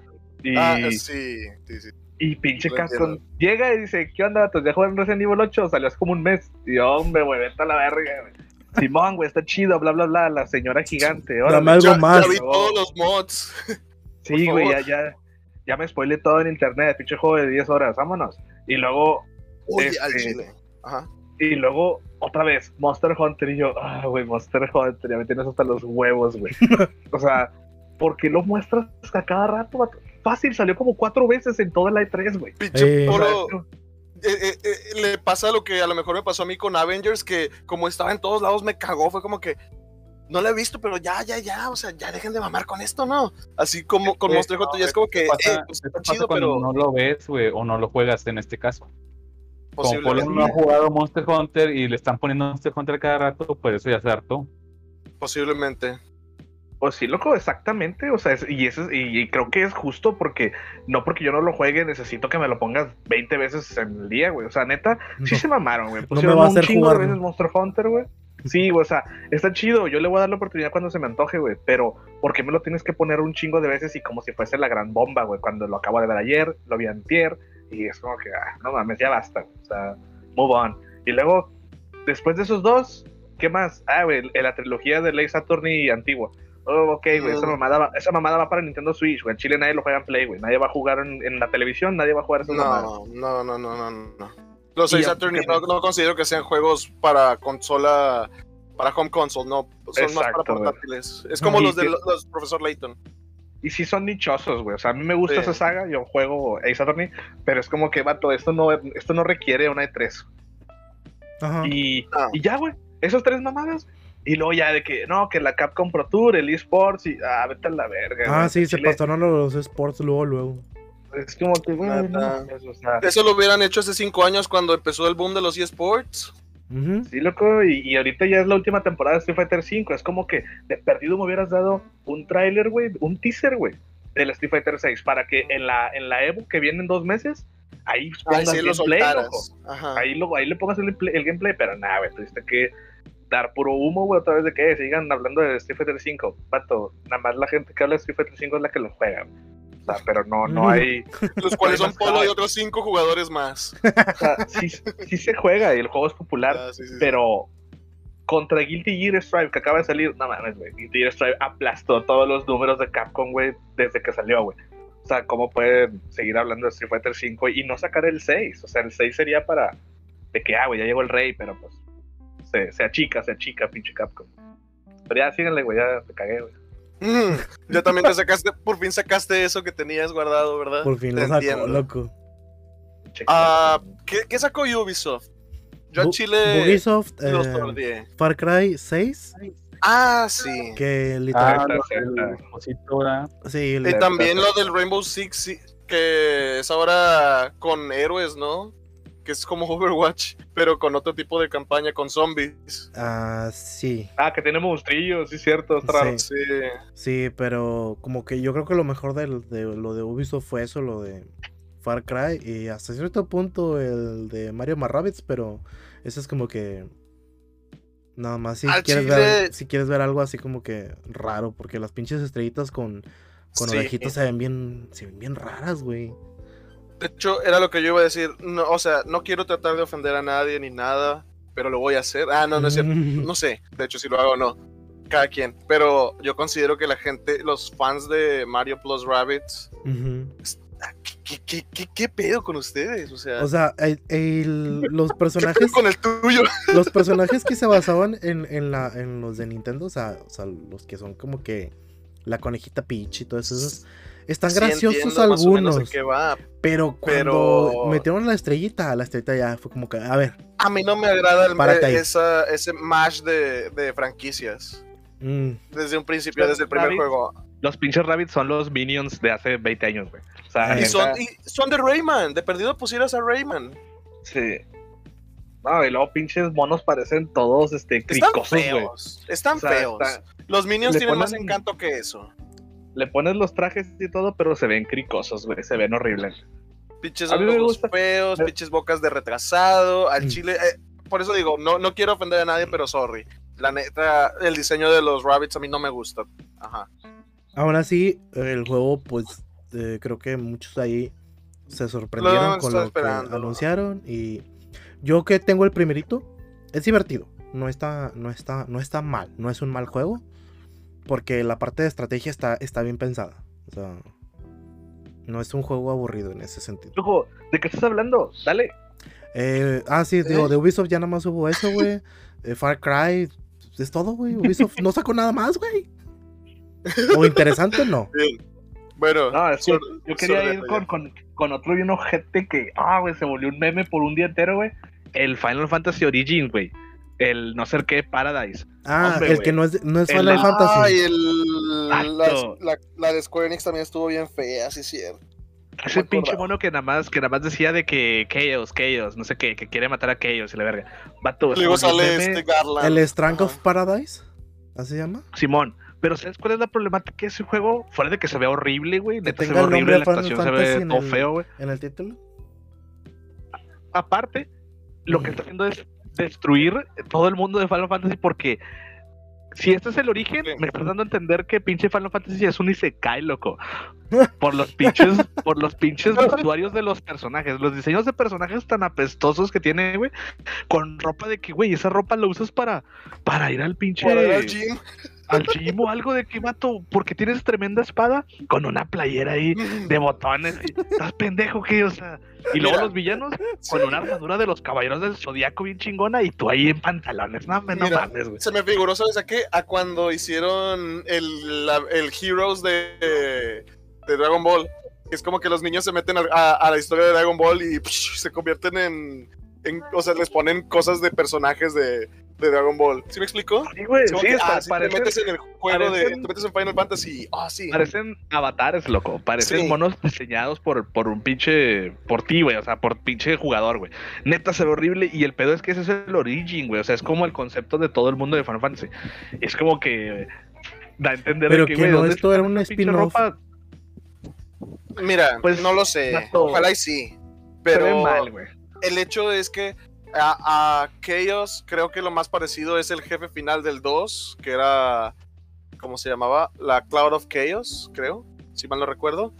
Y, Ah, sí, sí, sí. y pinche Capcom llega y dice, ¿qué onda, vatos? ¿Ya jugaron Resident Evil 8? Salió hace como un mes. Y yo, hombre, güey, vete a la verga, güey. Simón, güey, está chido, bla, bla, bla, la señora gigante. órale. Dame algo Ya, más. ya vi todos los mods. Sí, güey, ya, ya. ya me spoilé todo en internet, pinche juego de 10 horas, vámonos. Y luego, Oye, Este- al chile. Ajá. y luego, otra vez, Monster Hunter. Y yo, ah, güey, Monster Hunter, ya me tienes hasta los huevos, güey. o sea, ¿por qué lo muestras a cada rato? Fácil, salió como cuatro veces en toda la E3, güey. Pinche Eh. Puro- eh, eh, eh, le pasa lo que a lo mejor me pasó a mí con Avengers, que como estaba en todos lados me cagó, fue como que no la he visto, pero ya, ya, ya, o sea, ya dejen de mamar con esto, ¿no? Así como con Monster Hunter, no, ya es como que, Pasa- eh, pues, está chido, pero no lo ves, güey, o no lo juegas en este caso. Como Polo no ha jugado Monster Hunter y le están poniendo Monster Hunter cada rato, por eso ya se hartó. posiblemente. Pues sí, loco, exactamente. O sea, es- y, eso es- y, y creo que es justo porque no porque yo no lo juegue, necesito que me lo pongas 20 veces en el día, güey. O sea, neta, sí No. se mamaron, güey. me Pusieron va a un hacer chingo de veces Monster Hunter, güey. Sí, güey, o sea, está chido. Yo le voy a dar la oportunidad cuando se me antoje, güey. Pero, ¿por qué me lo tienes que poner un chingo de veces y como si fuese la gran bomba, güey? Cuando lo acabo de ver ayer, lo vi antier, y es como que, ah, no mames, ya basta. O sea, move on. Y luego, después de esos dos, ¿qué más? Ah, güey, en la trilogía de Ley Saturni antigua. Oh, ok, güey, esa mamada, va, esa mamada va para Nintendo Switch, güey. En Chile nadie lo juega en Play, güey. Nadie va a jugar en, en la televisión, nadie va a jugar esas mamadas. No, no, no, no, no, no. Los Y seis ya, Saturn porque- no, no considero que sean juegos para consola, para home console, no, son más para portátiles. Es como Y los de que- los, los Profesor Layton. Y sí son dichosos, güey. O sea, a mí me gusta Sí. esa saga, yo juego Ace Attorney, pero es como que, vato, esto no, esto no requiere una E3. Ajá. Y, Ah. y ya, güey, esas tres mamadas. Y luego ya de que, no, que la Capcom Pro Tour, el eSports, y, ah, vete a la verga. Ah, güey. sí, se Chile, pasaron a los sports luego, luego. Es como que, güey, no mames, o sea, Eso lo hubieran hecho hace cinco años cuando empezó el boom de los eSports. Ujú. Sí, loco, y, y ahorita ya es la última temporada de Street Fighter V. Es como que de perdido me hubieras dado un tráiler, güey, un teaser, güey, del Street Fighter 6 para que en la, en la Evo que viene en dos meses, ahí Ahí pongas sí lo gameplay, loco. soltaras. Ajá. Ahí, lo, ahí le pongas el, el gameplay, pero nada, güey, tuviste que dar puro humo, güey, otra vez de que sigan hablando de Street Fighter 5. Pato, nada más la gente que habla de Street Fighter 5 es la que lo juega. O sea, pero no, no hay. Los cuales son Polo y otros cinco jugadores más. O sea, sí, sí se juega y el juego es popular, Ah, sí, sí, sí. pero contra Guilty Gear Strive que acaba de salir, no mames, güey. Guilty Gear Strive aplastó todos los números de Capcom, güey, desde que salió, güey. O sea, ¿cómo pueden seguir hablando de Street Fighter 5 y no sacar el 6? O sea, el 6 sería para. De que, ah, güey, ya llegó el rey, pero pues. Se, se achica, se achica, pinche Capcom. Pero ya síganle, güey, ya te cagué, güey. Mm, ya también te sacaste, por fin sacaste eso que tenías guardado, ¿verdad? Por fin lo sacó, entiendo. loco. Ah, Capcom. ¿qué, qué sacó Ubisoft? Yo a Bu- Chile Ubisoft, eh. Far Cry 6, Ah, sí. que literal. Ah, sí, Y también lo del Rainbow Six, que es ahora con héroes, ¿no? Que es como Overwatch, pero con otro tipo de campaña, con zombies. ah, sí, Ah, que tiene monstrillos, sí, cierto, está raro. Sí. Sí. sí, pero como que yo creo que lo mejor de, lo de Ubisoft fue eso, lo de Far Cry y hasta cierto punto el de Mario más Rabbids, pero eso es como que nada más si quieres chile- ver si quieres ver algo así como que raro, porque las pinches estrellitas con con Sí. orejitas se ven bien se ven bien raras, güey. De hecho, era lo que yo iba a decir. No, o sea, no quiero tratar de ofender a nadie ni nada, pero lo voy a hacer. Ah, no, no es cierto. No sé, de hecho, si lo hago o no. Cada quien. Pero yo considero que la gente, los fans de Mario Plus Rabbits, Ujú. ¿qué, qué, qué, qué pedo con ustedes? O sea, O sea, el- el- los ¿qué pedo personajes con el tuyo? los personajes que se basaban en, en, la, en los de Nintendo, o sea, o sea, los que son como que la conejita Peach y todos esos, están Sí, graciosos entiendo más o menos de algunos, va. pero cuando pero- metieron la estrellita, la estrellita ya fue como que, a ver, A mí no me agrada el, esa, ese mash de, de franquicias. mm, Desde un principio, desde el primer juego. Los pinches rabbits son los minions de hace 20 años, güey. O sea. Y son, y son de Rayman. De perdido pusieras a Rayman. Sí. No, y luego pinches monos parecen todos este Están cricosos, güey. feos. Están O sea, feos. está- Los minions le tienen más encanto que eso. Le pones los trajes y todo, pero se ven cricosos, güey. Se ven horribles. Pinches A mí me ojos feos, pinches bocas de retrasado. Al Mm. chile. eh, por eso digo, no, no quiero ofender a nadie, pero sorry. La neta, el diseño de los rabbits a mí no me gusta. Ajá. aún así, el juego, pues, eh, creo que muchos ahí se sorprendieron con lo que esperando. anunciaron y yo que tengo el primerito, es divertido, no está, no está, no está mal, no es un mal juego, porque la parte de estrategia está, está bien pensada, o sea, No es un juego aburrido en ese sentido. Loco, ¿de qué estás hablando? Dale. Eh, ah, sí, digo, ¿Eh? de Ubisoft ya nada más hubo eso, güey. Eh, Far Cry, es todo, güey. Ubisoft no sacó nada más, güey. O interesante, no. Bien. Bueno, No, es que sur- yo quería ir con, con, con otro bien ojete que, ah, güey, se volvió un meme por un día entero, güey. El Final Fantasy Origins, güey. El no sé qué Paradise. Ah, Hombre, el que no es, no es El- Final Fantasy. Ay, el, la, la- la de Square Enix también estuvo bien fea, sí, cierto. Ese pinche mono que nada más, que nada más decía de que Chaos, Chaos, no sé qué, que quiere matar a Chaos y la verga. Vato, Luego sale meme, este Garland. El Strength of. Paradise. ¿Así se llama? Simón. Pero ¿sabes cuál es la problemática de ese juego? Fuera de que se vea horrible, güey. Neta se ve horrible, la actuación se ve todo feo, güey. En el título. aparte, lo que está haciendo es destruir todo el mundo de Final Fantasy porque si este es el origen, Sí. me estás dando a entender que pinche Final Fantasy es un isekai, loco. Por los pinches, por los pinches vestuarios de los personajes, los diseños de personajes tan apestosos que tiene, güey, con ropa de que, güey, esa ropa la usas para, para ir al pinche Para ir al gym. Al gym o algo de que mato, porque tienes tremenda espada con una playera ahí de botones. Estás pendejo que, o sea. Y luego Mira. los villanos con una armadura de los caballeros del zodiaco bien chingona y tú ahí en pantalones. No, me- no Mira, mames, güey. Se me figuró, ¿sabes a qué? A cuando hicieron el, la- el Heroes de, de Dragon Ball. Es como que los niños se meten a, a- a la historia de Dragon Ball y psh, se convierten en, en- O sea, les ponen cosas de personajes de, de Dragon Ball. ¿Sí me explico? Sí, güey, sí, que, está- ah, te metes en el juego de. Te metes en Final Fantasy. Ah, sí. parecen avatares, loco. Parecen Sí. monos diseñados por, por un pinche. Por ti, güey. O sea, por pinche jugador, güey. Neta se ve horrible. Y el pedo es que ese es el origin, güey. O sea, es como el concepto de todo el mundo de Final Fantasy. Es como que. Da a entender Pero de que, que no, ¿dónde esto era está un esa pinche spin-off. ropa? Mira, Pues, no lo sé. Ojalá y sí. Se Pero. ve mal, güey. el hecho es que a, a Chaos creo que lo más parecido es el jefe final del 2, que era, ¿cómo se llamaba? La Cloud of Chaos, creo, si mal no recuerdo.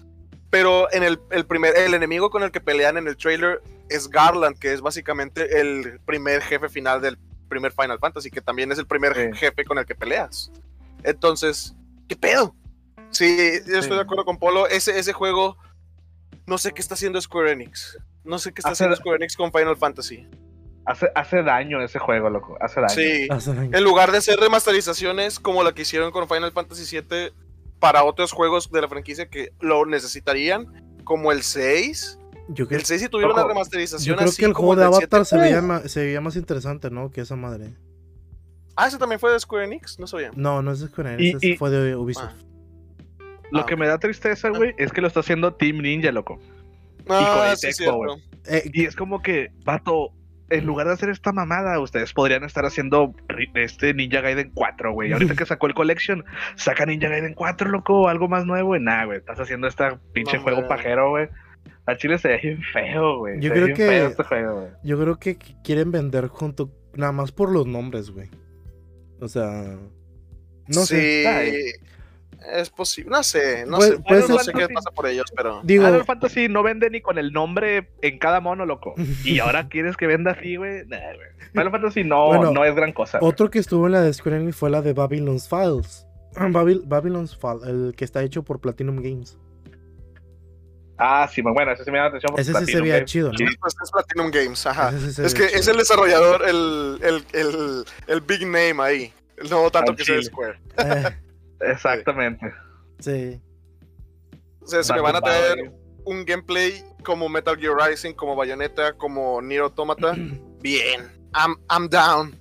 Pero en el, el primer, el enemigo con el que pelean en el trailer es Garland, que es básicamente el primer jefe final del primer Final Fantasy, que también es el primer Sí. jefe con el que peleas. Entonces, ¿qué pedo? Sí, yo estoy Sí. de acuerdo con Polo. Ese, ese juego, no sé qué está haciendo Square Enix. No sé qué está haciendo Square Enix con Final Fantasy. Hace, hace daño ese juego, loco. Hace daño. Sí. Hace. En lugar de hacer remasterizaciones como la que hicieron con Final Fantasy VII para otros juegos de la franquicia que lo necesitarían, como el 6. Yo, creo- El 6 si tuviera Ojo, una remasterización yo creo así que el como juego de Avatar 7. se veía, ma- se veía más interesante, ¿no? Que esa madre. Ah, ese también fue de Square Enix, no sabía. No, no es de Square Y- Enix, ese y- fue de Ubisoft. Lo Ah, que me da tristeza, güey, es que lo está haciendo Team Ninja, loco. Ah, de sí, Tecmo, cierto. güey. Y es como que, vato, en lugar de hacer esta mamada, ustedes podrían estar haciendo este Ninja Gaiden 4, güey. Ahorita que sacó el Collection, saca Ninja Gaiden 4, loco, o algo más nuevo. Y nada, güey, estás haciendo este pinche No, juego pajero, güey. A Chile se ve bien feo, güey. Yo se creo que- feo este juego, güey. Yo creo que qu- quieren vender junto, nada más por los nombres, güey. O sea, no sé. sí, Ay. Es posible. No sé, no Puede- sé. no sé qué pasa por ellos, pero. Digo, Final Fantasy no vende ni con el nombre en cada mono, loco. Y ahora quieres que venda así, güey. Nah. Final Fantasy no, Bueno, no es gran cosa. otro que estuvo en la de Square Enix fue la de Babylon's Files. Babil- Babylon's Files, el que está hecho por Platinum Games. Ah, sí, bueno, ese sí me la atención. porque Ese sí se Platinum veía Games- chido, ¿no? Sí, Pues es Platinum Games, ajá. Sí Es que es el desarrollador, el, el, el, el big name ahí. No tanto Al que sea. Square. Eh, Exactamente. sí. O sea, si me van a traer un gameplay como Metal Gear Rising, como Bayonetta, como Nier Automata, bien. I'm, I'm down.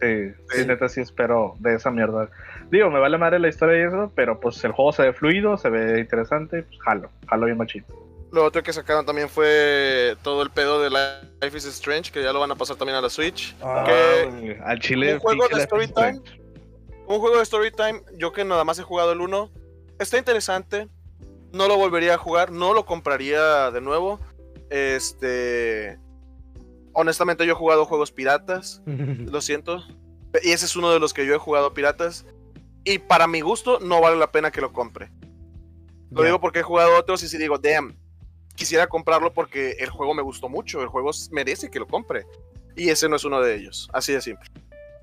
Sí, sí, Sí. neta sí espero de esa mierda. Digo, me vale madre la historia y eso, pero pues el juego se ve fluido, se ve interesante, pues jalo, jalo bien machito. Lo otro que sacaron también fue todo el pedo de Life is Strange, que ya lo van a pasar también a la Switch. Ah, Que- güey, al chile. un juego de Storytime. Un juego de Storytime, yo que nada más he jugado el 1, está interesante. No lo volvería a jugar, no lo compraría de nuevo. Este. Honestamente, yo he jugado juegos piratas, lo siento. Y ese es uno de los que yo he jugado piratas. Y para mi gusto, no vale la pena que lo compre. Lo digo porque he jugado otros y si digo, damn, quisiera comprarlo porque el juego me gustó mucho. El juego merece que lo compre. Y ese no es uno de ellos. Así de simple.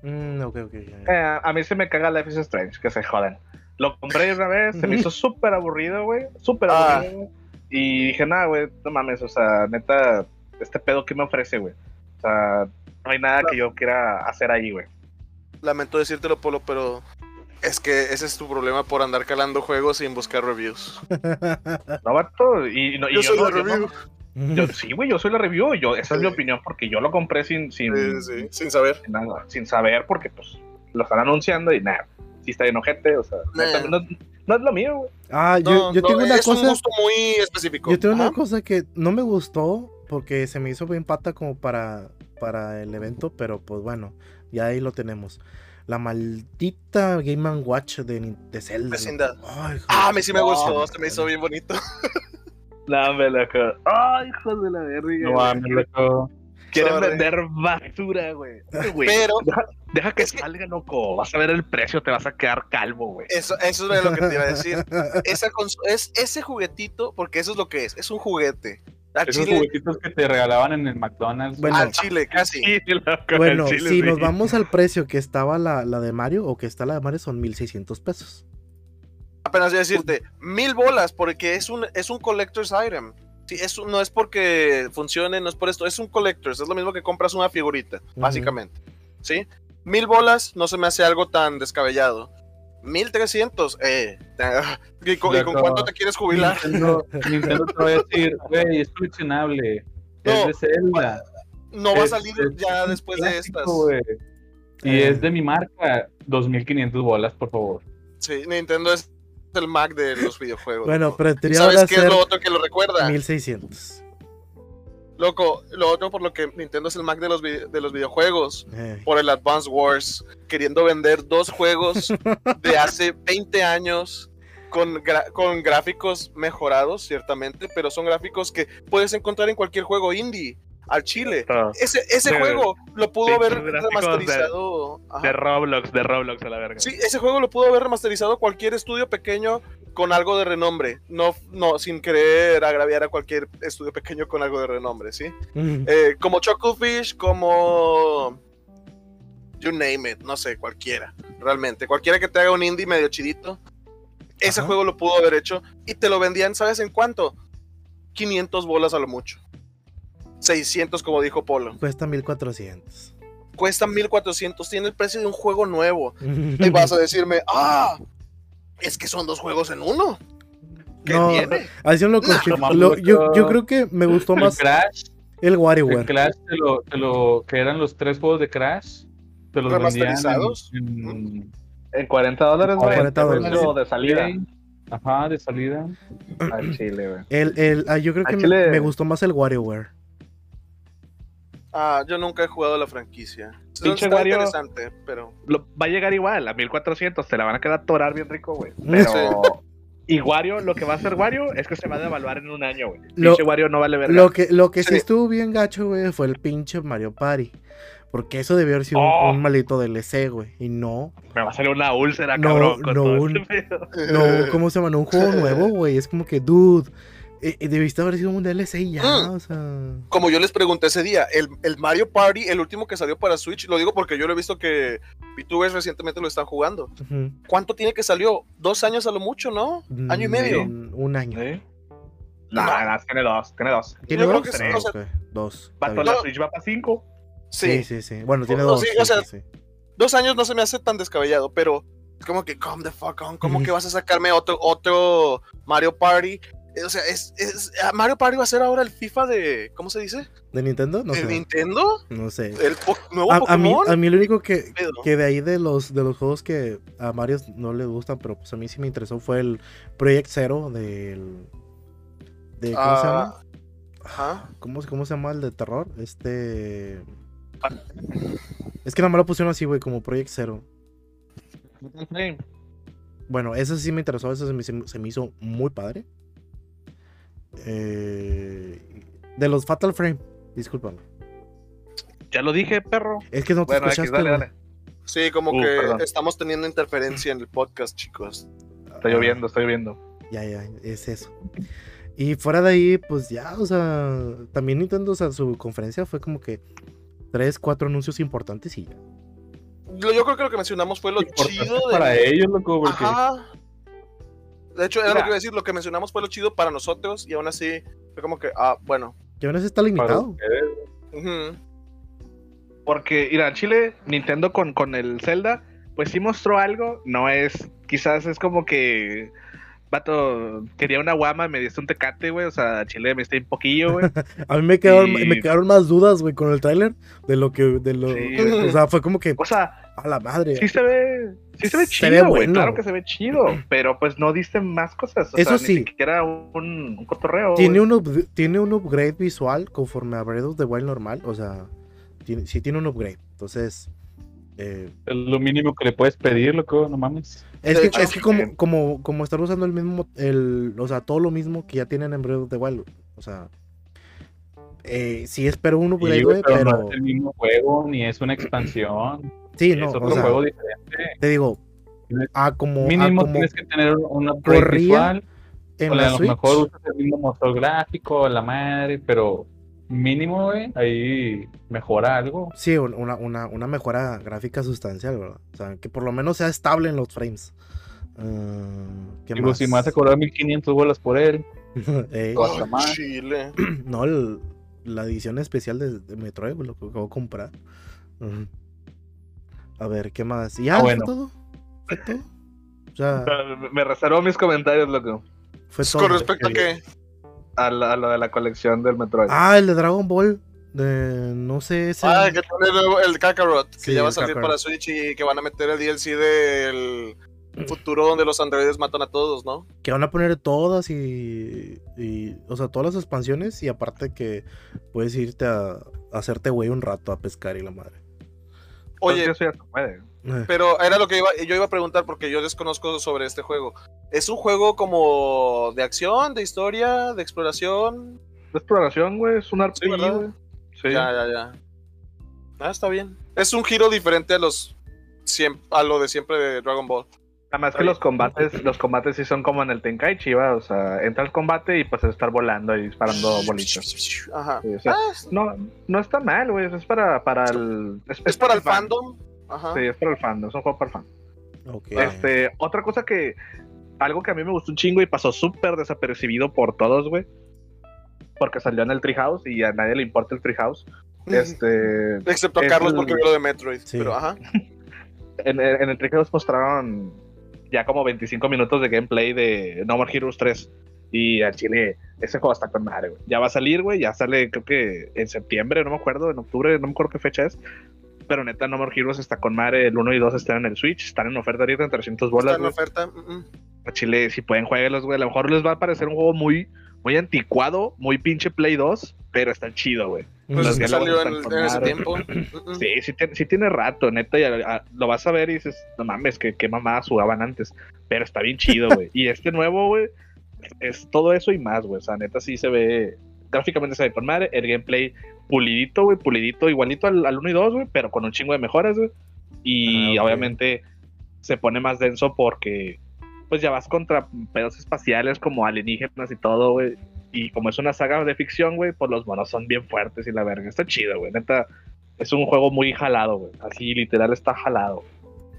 Mm, ok, ok. ya, ya. Eh, a mí se me caga Life is Strange, que se joden. Lo compré una vez, se me hizo súper aburrido, güey. Súper Ah. aburrido. Y dije, nada, güey, no mames, o sea, neta, este pedo que me ofrece, güey. O sea, no hay nada que yo quiera hacer ahí, güey. Lamento decírtelo, Polo, pero es que ese es tu problema por andar calando juegos sin buscar reviews. No, vato, y, no, y Yo soy no- yo no- review. Yo- sí, güey, yo soy la review, yo, esa es mi Sí. opinión, porque yo lo compré sin, sin, Sí, sí, sin saber. sin nada, sin saber, porque pues lo están anunciando y nada, si está bien ojete, o sea, Nah. no, no es lo mío, güey. Ah, yo, No, yo no, tengo una es un cosa. gusto muy específico. Yo tengo una cosa que no me gustó porque se me hizo bien pata como para, para el evento, pero pues bueno, ya ahí lo tenemos. La maldita Game Watch de, de Zelda. Vecindad. Ay, Ah, a mí sí me gustó, se me hizo bien bonito. No, me loco. Ay, hijos de la verga. No mames, loco. Quieren Sorry. vender basura, güey. Güey, Pero Deja, deja que Es que- salga, loco. Vas a ver el precio, te vas a quedar calvo, güey. eso, eso es lo que te iba a decir. Esa es ese juguetito, porque eso es lo que es, es un juguete. Al Esos chile, juguetitos que te regalaban en el McDonald's. Bueno. al chile, casi. Sí, loco, Bueno, chile, si sí. nos vamos al precio que estaba la, la de Mario o que está la de Mario son 1600 pesos. Apenas voy a decirte, mil bolas, porque es un, es un collector's item. Sí, es un- no es porque funcione, no es por esto, es un collector's, es lo mismo que compras una figurita, básicamente. ¿Sí? Mil bolas no se me hace algo tan descabellado. Mil trescientos, eh. ¿Y con, y con cuánto te quieres jubilar? Nintendo, Nintendo te va a decir, güey, es coleccionable. No. Es de Zelda. No va a salir es ya después de estas. güey. Y Eh. es de mi marca, 2500 bolas, por favor. Sí, Nintendo es el Mac de los videojuegos. Bueno, loco. pero en ¿Y teoría ¿Sabes qué es lo otro que lo recuerda? 1600. Loco, lo otro por lo que Nintendo es el Mac de los, de los videojuegos. Eh, por el Advance Wars, queriendo vender dos juegos de hace 20 años con, con gráficos mejorados, ciertamente, pero son gráficos que puedes encontrar en cualquier juego indie, al chile. Ese, ese De- juego lo pudo haber de- remasterizado. De Roblox, de Roblox a la verga. Sí, ese juego lo pudo haber remasterizado cualquier estudio pequeño con algo de renombre. No, no sin querer agraviar a cualquier estudio pequeño con algo de renombre, ¿sí? mm, Eh, como Chucklefish, como. You name it, no sé, cualquiera, realmente. Cualquiera que te haga un indie medio chidito. Ese Ajá. juego lo pudo haber hecho y te lo vendían, ¿sabes en cuánto? 500 bolas a lo mucho. 600, como dijo Polo. Cuesta 1400. Cuesta 1400, tiene el precio de un juego nuevo. Y vas a decirme, ¡ah! Es que son dos juegos en uno. ¿Qué No, tiene? Así lo Nah, Lo- yo, yo creo que me gustó El más Crash, el el WarioWare. Crash te lo, te lo- que eran los tres juegos de Crash, te los vendían ¿Remasterizados? en- en- En 40 dólares, güey. 40 dólares. de salida. Ajá, de salida. Al chile, güey. El, el, ah, yo creo que me, me gustó más el WarioWare. Ah, yo nunca he jugado la franquicia. Pinche Wario. interesante, pero. Lo- va a llegar igual, a 1400. Te la van a quedar atorar bien rico, güey. Pero. Y Wario, lo que va a hacer Wario es que se va a devaluar en un año, güey. Lo- Pinche Wario no vale verga. Lo que, lo que sí. Sí. estuvo bien gacho, güey, fue el pinche Mario Party. Porque eso debió haber sido un- Oh. un, maldito DLC, güey. Y no. Me va a salir una úlcera, No, cabrón. con no, todo un- este pedo. No, ¿cómo se llama? No, un juego nuevo, güey. Es como que, dude. Eh, eh, debiste haber sido un DLC y ya, Mm. o sea. Como yo les pregunté ese día, el, el Mario Party, el último que salió para Switch, lo digo porque yo lo he visto que VTubers recientemente lo están jugando. ¿Cuánto tiene que salió? Dos años a lo mucho, ¿no? Año y medio. Mm, Un año. ¿Sí? No, no, tiene dos, tiene dos. ¿Tiene Yo creo dos? sí, ok, Dos. Va bien. la Switch va para cinco. Sí, Sí, sí, sí. Bueno, tiene dos. sí, sí, o sea, dos años no se me hace tan descabellado, pero es como que, come the fuck on, ¿cómo que vas a sacarme otro, otro Mario Party? Eh, O sea, es, es- ah, Mario Party va a ser ahora el FIFA de, ¿cómo se dice? ¿De Nintendo? No ¿De sé. Nintendo? No sé. ¿El po- nuevo A, a mí, Pokémon? a mí lo único que, que de ahí de los, de los juegos que a Mario no le gustan, pero pues a mí sí me interesó fue el Project Zero del... De, ¿Cómo se llama? Ah, Ajá. ¿Cómo, ¿Cómo se llama el de terror? Este... Es que nada más lo pusieron así, güey, como Project Zero. Bueno, eso sí me interesó, eso se me, se me hizo muy padre. Eh, de los Fatal Frame, discúlpame. Ya lo dije, perro. Es que no te Bueno, escuchaste. dale, güey. dale. Sí, como Uh, que perdón. estamos teniendo interferencia en el podcast, chicos. Está lloviendo, estoy lloviendo. Ya, ya, es eso. Y fuera de ahí, pues ya, o sea, también Nintendo, o sea, su conferencia fue como que tres, cuatro anuncios importantes y ya. Yo creo que lo que mencionamos fue lo Importante chido de... para ellos, loco, porque Ajá. De hecho, era lo que iba a decir, lo que mencionamos fue lo chido para nosotros y aún así fue como que, ah, bueno. Que aún así está limitado. Porque, mira, en Chile, Nintendo con, con el Zelda, pues sí mostró algo. No es, quizás es como que, vato, quería una guama, me diste un tecate, güey. O sea, Chile me está un poquillo, güey. A mí me quedaron, Y- me quedaron más dudas, güey, con el tráiler de lo que, de lo, Sí. o sea, fue como que, O sea, a la madre. sí se ve, sí se ve Se chido, ve güey. bueno. Claro que se ve chido, pero pues no diste más cosas. O Eso sea, sí. Ni siquiera un, un cotorreo. Tiene un, tiene un upgrade visual conforme a Breath of the Wild normal, o sea, tiene, sí tiene un upgrade. Entonces, eh, Es lo mínimo que le puedes pedir, loco, no mames. es que, es que como, eh. como, como están usando el mismo, el, o sea, todo lo mismo que ya tienen en Breath of the Wild, o sea, eh, sí espero un Sí, upgrade, güey, güey, pero, pero, no es el mismo juego, ni es una expansión. Sí, no, es o otro sea, juego diferente. te digo, a como, a Mínimo como tienes que tener un upgrade visual. en o la a lo Switch, mejor usas el mismo motor gráfico, la madre, pero mínimo, güey, ahí mejora algo. sí, un- una, una, una mejora gráfica sustancial, ¿verdad? O sea, que por lo menos sea estable en los frames. Ah, ¿qué Digo, más? si me vas a cobrar 1500 bolas por él, Eh, Cosa Ay, más. Chile. No, el- la edición especial de, de Metroid, lo que acabo de comprar. Ujú. A ver, ¿qué más? ¿Y ya Ah, fue bueno. todo? ¿Fue todo? O sea, Me- reservo mis comentarios, loco. fue todo. Con respecto a qué. A, la- a lo de la colección del Metroid. Ah, el de Dragon Ball. De, no sé, ese. Ah, que tiene el, Kakarot, que Sí, ya va a salir Kakarot. para Switch y que van a meter el DLC del futuro donde los androides matan a todos, ¿no? Que van a poner todas y, y. O sea, todas las expansiones. Y aparte que puedes irte a, a hacerte güey un rato a pescar y la madre. Oye, Oye, eso ya se puede. Eh, pero era lo que iba, yo iba a preguntar porque yo desconozco sobre este juego. ¿Es un juego como de acción, de historia, de exploración? De exploración, güey, es un RPG, Sí. Sí. Ya, ya, ya. Ah, está bien. Es un giro diferente a los a lo de siempre de Dragon Ball. Además que los combates, los combates sí son como en el Tenkaichi, ¿va? O sea, entra al combate y pues es estar volando y disparando bolitas. Ajá. Sí, o sea, Ah, es, no, no está mal, güey. Es para, para el. es para el fandom. Ajá. Sí, es para el fandom. Es un juego para el fandom. ok. Este, otra cosa que. Algo que a mí me gustó un chingo y pasó súper desapercibido por todos, güey. Porque salió en el Treehouse y a nadie le importa el Treehouse. Este. Excepto a es Carlos el- porque vio lo de Metroid. Sí. Pero ajá. en, el- en el Treehouse mostraron ya como 25 minutos de gameplay de No More Heroes 3. Y al chile, ese juego está con madre, güey. Ya va a salir, güey. Ya sale, creo que en septiembre, no me acuerdo, en octubre, no me acuerdo qué fecha es. Pero neta, No More Heroes está con madre. El 1 y 2 están en el Switch. Están en oferta ahorita en 300 Está bolas, en güey. oferta. mm, mm. A Chile, si pueden, jueguenlos, güey. A lo mejor les va a parecer un juego muy, muy anticuado, muy pinche Play 2, pero está chido, güey. Pues que salió en, en ese tiempo. Sí, sí, tiene- sí tiene rato, neta. Y a- a- lo vas a ver y dices, no mames, que qué mamadas jugaban antes. Pero está bien chido, güey. y este nuevo, güey, es todo eso y más, güey. O sea, neta sí se ve. Gráficamente se ve con madre. El gameplay pulidito, güey, pulidito, igualito al, al 1 y 2, güey, pero con un chingo de mejoras, güey. Y Ah, obviamente se pone más denso porque, pues ya vas contra pedos espaciales como alienígenas y todo, güey. Y como es una saga de ficción, güey, pues los monos son bien fuertes y la verga. Está chido, güey. Neta, es un juego muy jalado, güey. Así literal está jalado.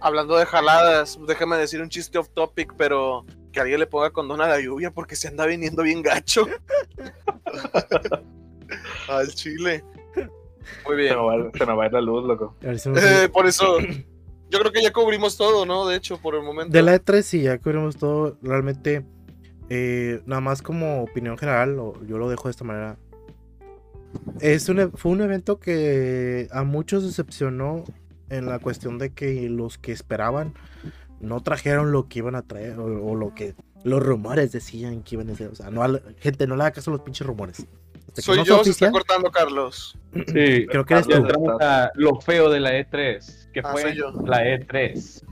Hablando de jaladas, déjame decir un chiste off topic, pero que alguien le ponga condón a la lluvia porque se anda viniendo bien gacho. Al chile. Muy Se bien. me, va, se me va a ir la luz, loco. Eh, por eso, yo creo que ya cubrimos todo, ¿no? De hecho, por el momento. De la E3 sí, ya cubrimos todo. Realmente, eh, nada más como opinión general, yo lo dejo de esta manera. Es un, e- fue un evento que a muchos decepcionó en la cuestión de que los que esperaban no trajeron lo que iban a traer o, lo que los rumores decían que iban a hacer. O sea, no gente, no le haga caso a los pinches rumores. Soy yo, se está oficial, cortando Carlos. Sí, creo que eres ya tú. entramos a lo feo de la E3, que Ah, fue soy yo. la E E3.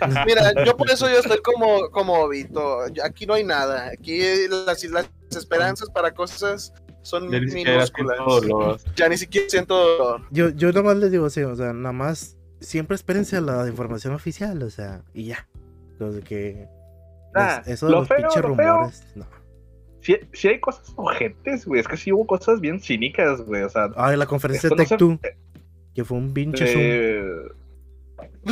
Mira, yo por eso yo estoy como, como Vito. Aquí no hay nada. Aquí las, las esperanzas para cosas son Ya minúsculas. Ya ni siquiera siento dolor. Yo, yo nada más les digo así, o sea, nada más siempre espérense a la información oficial, o sea, y ya. Entonces que Ah, es- eso de lo los feo, pinches lo feo. rumores, no. Sí, sí hay cosas ojetes, güey. Es que sí hubo cosas bien cínicas, güey. O sea, Ay, la conferencia de no se- Tech 2, que fue un pinche eh,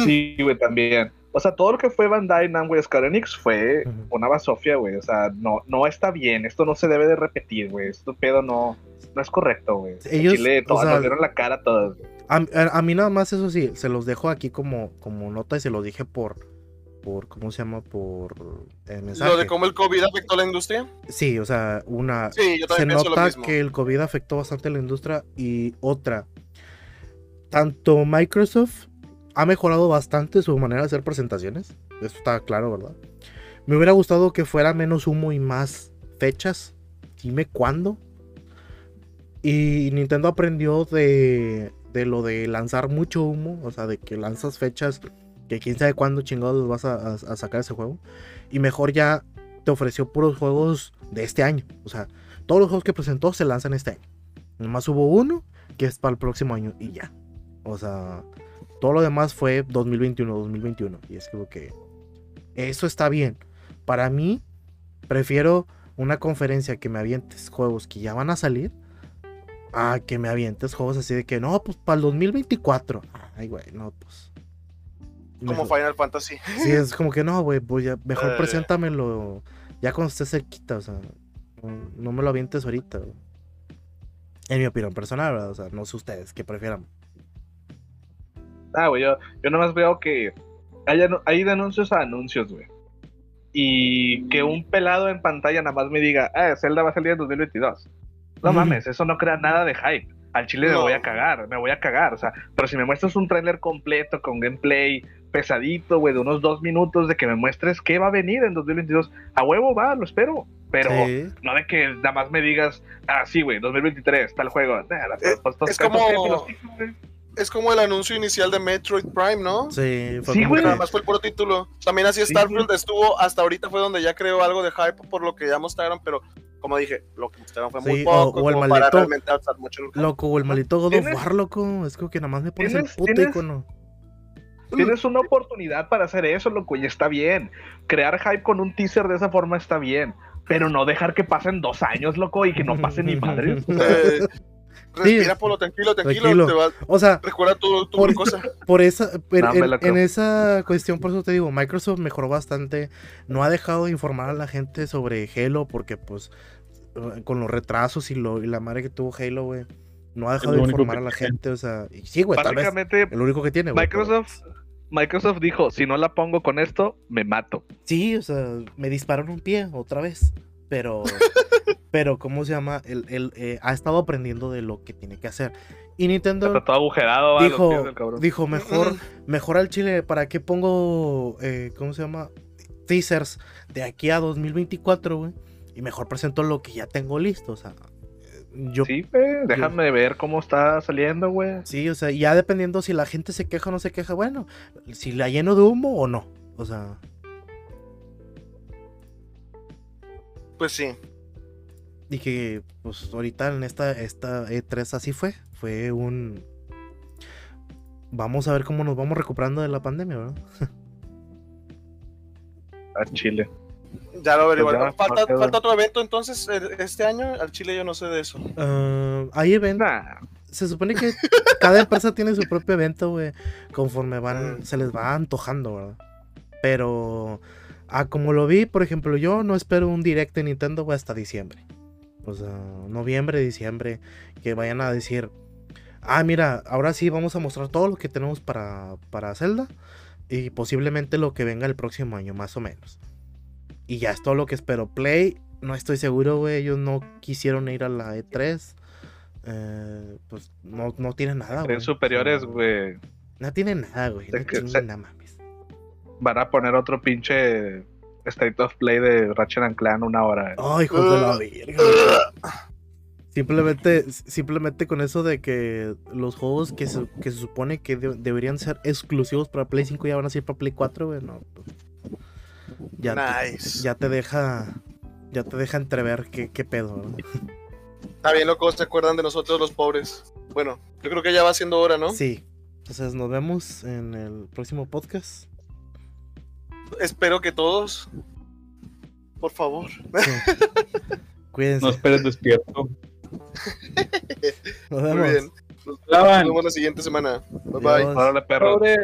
sí, güey, también. O sea, todo lo que fue Bandai Namco Square Enix fue una basofia, güey. O sea, no, no está bien. Esto no se debe de repetir, güey. Esto pedo no, no es correcto, güey. Ellos, En Chile, o sea, nos dieron la cara a. A, a- a mí nada más eso sí, se los dejo aquí como, como nota y se los dije por, por ¿cómo se llama? Por eh, mensaje. Lo de cómo el COVID afectó a la industria. Sí, o sea, una... Sí, yo se lo nota mismo. que el COVID afectó bastante a la industria y otra, tanto Microsoft ha mejorado bastante su manera de hacer presentaciones, eso está claro, ¿verdad? Me hubiera gustado que fuera menos humo y más fechas, dime cuándo. Y Nintendo aprendió de, de lo de lanzar mucho humo, o sea, de que lanzas fechas que quién sabe cuándo chingados vas a, sacar ese juego. Y mejor ya te ofreció puros juegos de este año. O sea, todos los juegos que presentó se lanzan este año. Nomás hubo uno que es para el próximo año y ya. O sea, todo lo demás fue 2021, 2021. Y es que eso está bien. Para mí, prefiero una conferencia que me avientes juegos que ya van a salir a que me avientes juegos así de que no, pues para el 2024. Ay, güey, no, pues. Como Mejor- Final Fantasy. Sí, es como que no, güey, mejor Eh. preséntamelo ya cuando esté cerquita, o sea, no, no me lo avientes ahorita. güey. En mi opinión personal, ¿verdad? O sea, no sé ustedes, qué prefieran. Ah, güey, yo, yo nomás veo que hay, hay de anuncios a anuncios, güey. Y que un pelado en pantalla nada más me diga, ah, Zelda va a salir en 2022. No mames, eso no crea nada de hype. Al chile me voy a cagar, me voy a cagar. O sea, pero si me muestras un tráiler completo con gameplay pesadito, güey, de unos dos minutos de que me muestres qué va a venir en 2022, a huevo va, lo espero. Pero Sí. no de que nada más me digas, ah, sí, güey, 2023, tal juego. Nah, pues, es como-. Es como el anuncio inicial de Metroid Prime, ¿no? Sí, fue Sí, güey. Nada más fue el puro título. También así Sí, Starfield estuvo, hasta ahorita fue donde ya creó algo de hype por lo que ya mostraron, pero como dije, lo que mostraron fue muy Sí, poco, o- o el como para maldito- realmente mucho el. Loco, o el maldito God of ¿Tienes- War, loco. Es como que nada más me pones el ¿Tienes- puto tienes- icono. Tienes una oportunidad para hacer eso, loco, y está bien. Crear hype con un teaser de esa forma está bien. Pero no dejar que pasen dos años, loco, y que no pase ni madres. Eh, respira, Sí. Polo, tranquilo, tranquilo. Tranquilo. Te va, O sea, recuerda tu, tu Por- cosa. por esa, No, en, la creo. en esa cuestión, por eso te digo, Microsoft mejoró bastante. No ha dejado de informar a la gente sobre Halo, porque pues con los retrasos y, lo, y la madre que tuvo Halo, güey. No ha dejado de informar a la gente, o sea, y sí, güey, tal vez Básicamente, el único que tiene, güey. pero- Microsoft, dijo, si no la pongo con esto, me mato. Sí, o sea, me dispararon un pie otra vez. Pero, pero, ¿cómo se llama? Él, él, eh, ha estado aprendiendo de lo que tiene que hacer. Y Nintendo Está todo agujerado, va, los pies dijo, del dijo mejor, mejor al Chile, ¿para qué pongo, eh, ¿cómo se llama? Teasers de aquí a 2024, güey. Y mejor presento lo que ya tengo listo, o sea, yo Sí, güey, déjame ver cómo está saliendo, güey. Sí, o sea, ya dependiendo si la gente se queja o no se queja, bueno, si la lleno de humo o no. O sea, Pues sí. y que pues ahorita en esta, esta E3 así fue. Fue un... Vamos a ver cómo nos vamos recuperando de la pandemia, ¿verdad? A Chile. Ya lo averigué. Pues falta, otro evento entonces este año. Al Chile yo no sé de eso. Ah, hay eventos. Nah, Se supone que cada empresa tiene su propio evento, güey. Conforme van, Mm. se les va antojando, ¿verdad? Pero, ah, como lo vi, por ejemplo, yo no espero un direct de Nintendo, güey, hasta diciembre. O sea, noviembre, diciembre, que vayan a decir, ah, mira, ahora sí vamos a mostrar todo lo que tenemos para, para Zelda y posiblemente lo que venga el próximo año, más o menos. Y ya es todo lo que espero. Play, no estoy seguro, güey, ellos no quisieron ir a la E3. Eh, pues no, no tienen nada, güey. superiores, güey. No tienen nada, güey. No tienen nada, mames. Van a poner otro pinche State of Play de Ratchet and Clan una hora. Ay, hijos de la verga. güey. Simplemente, simplemente con eso de que los juegos que se, que se supone que de- deberían ser exclusivos para Play 5 ya van a ser para Play 4, güey. No, ya, te, Nice. ya te deja. Ya te deja entrever qué, qué pedo, ¿no? Está bien, locos, se acuerdan de nosotros los pobres. Bueno, yo creo que ya va siendo hora, ¿no? Sí. Entonces nos vemos en el próximo podcast. Espero que todos. Por favor. Sí. Cuídense. No esperes despierto. Nos Muy vemos. bien. Nos vemos la siguiente semana. Bye bye. Órale, perro. Pobres.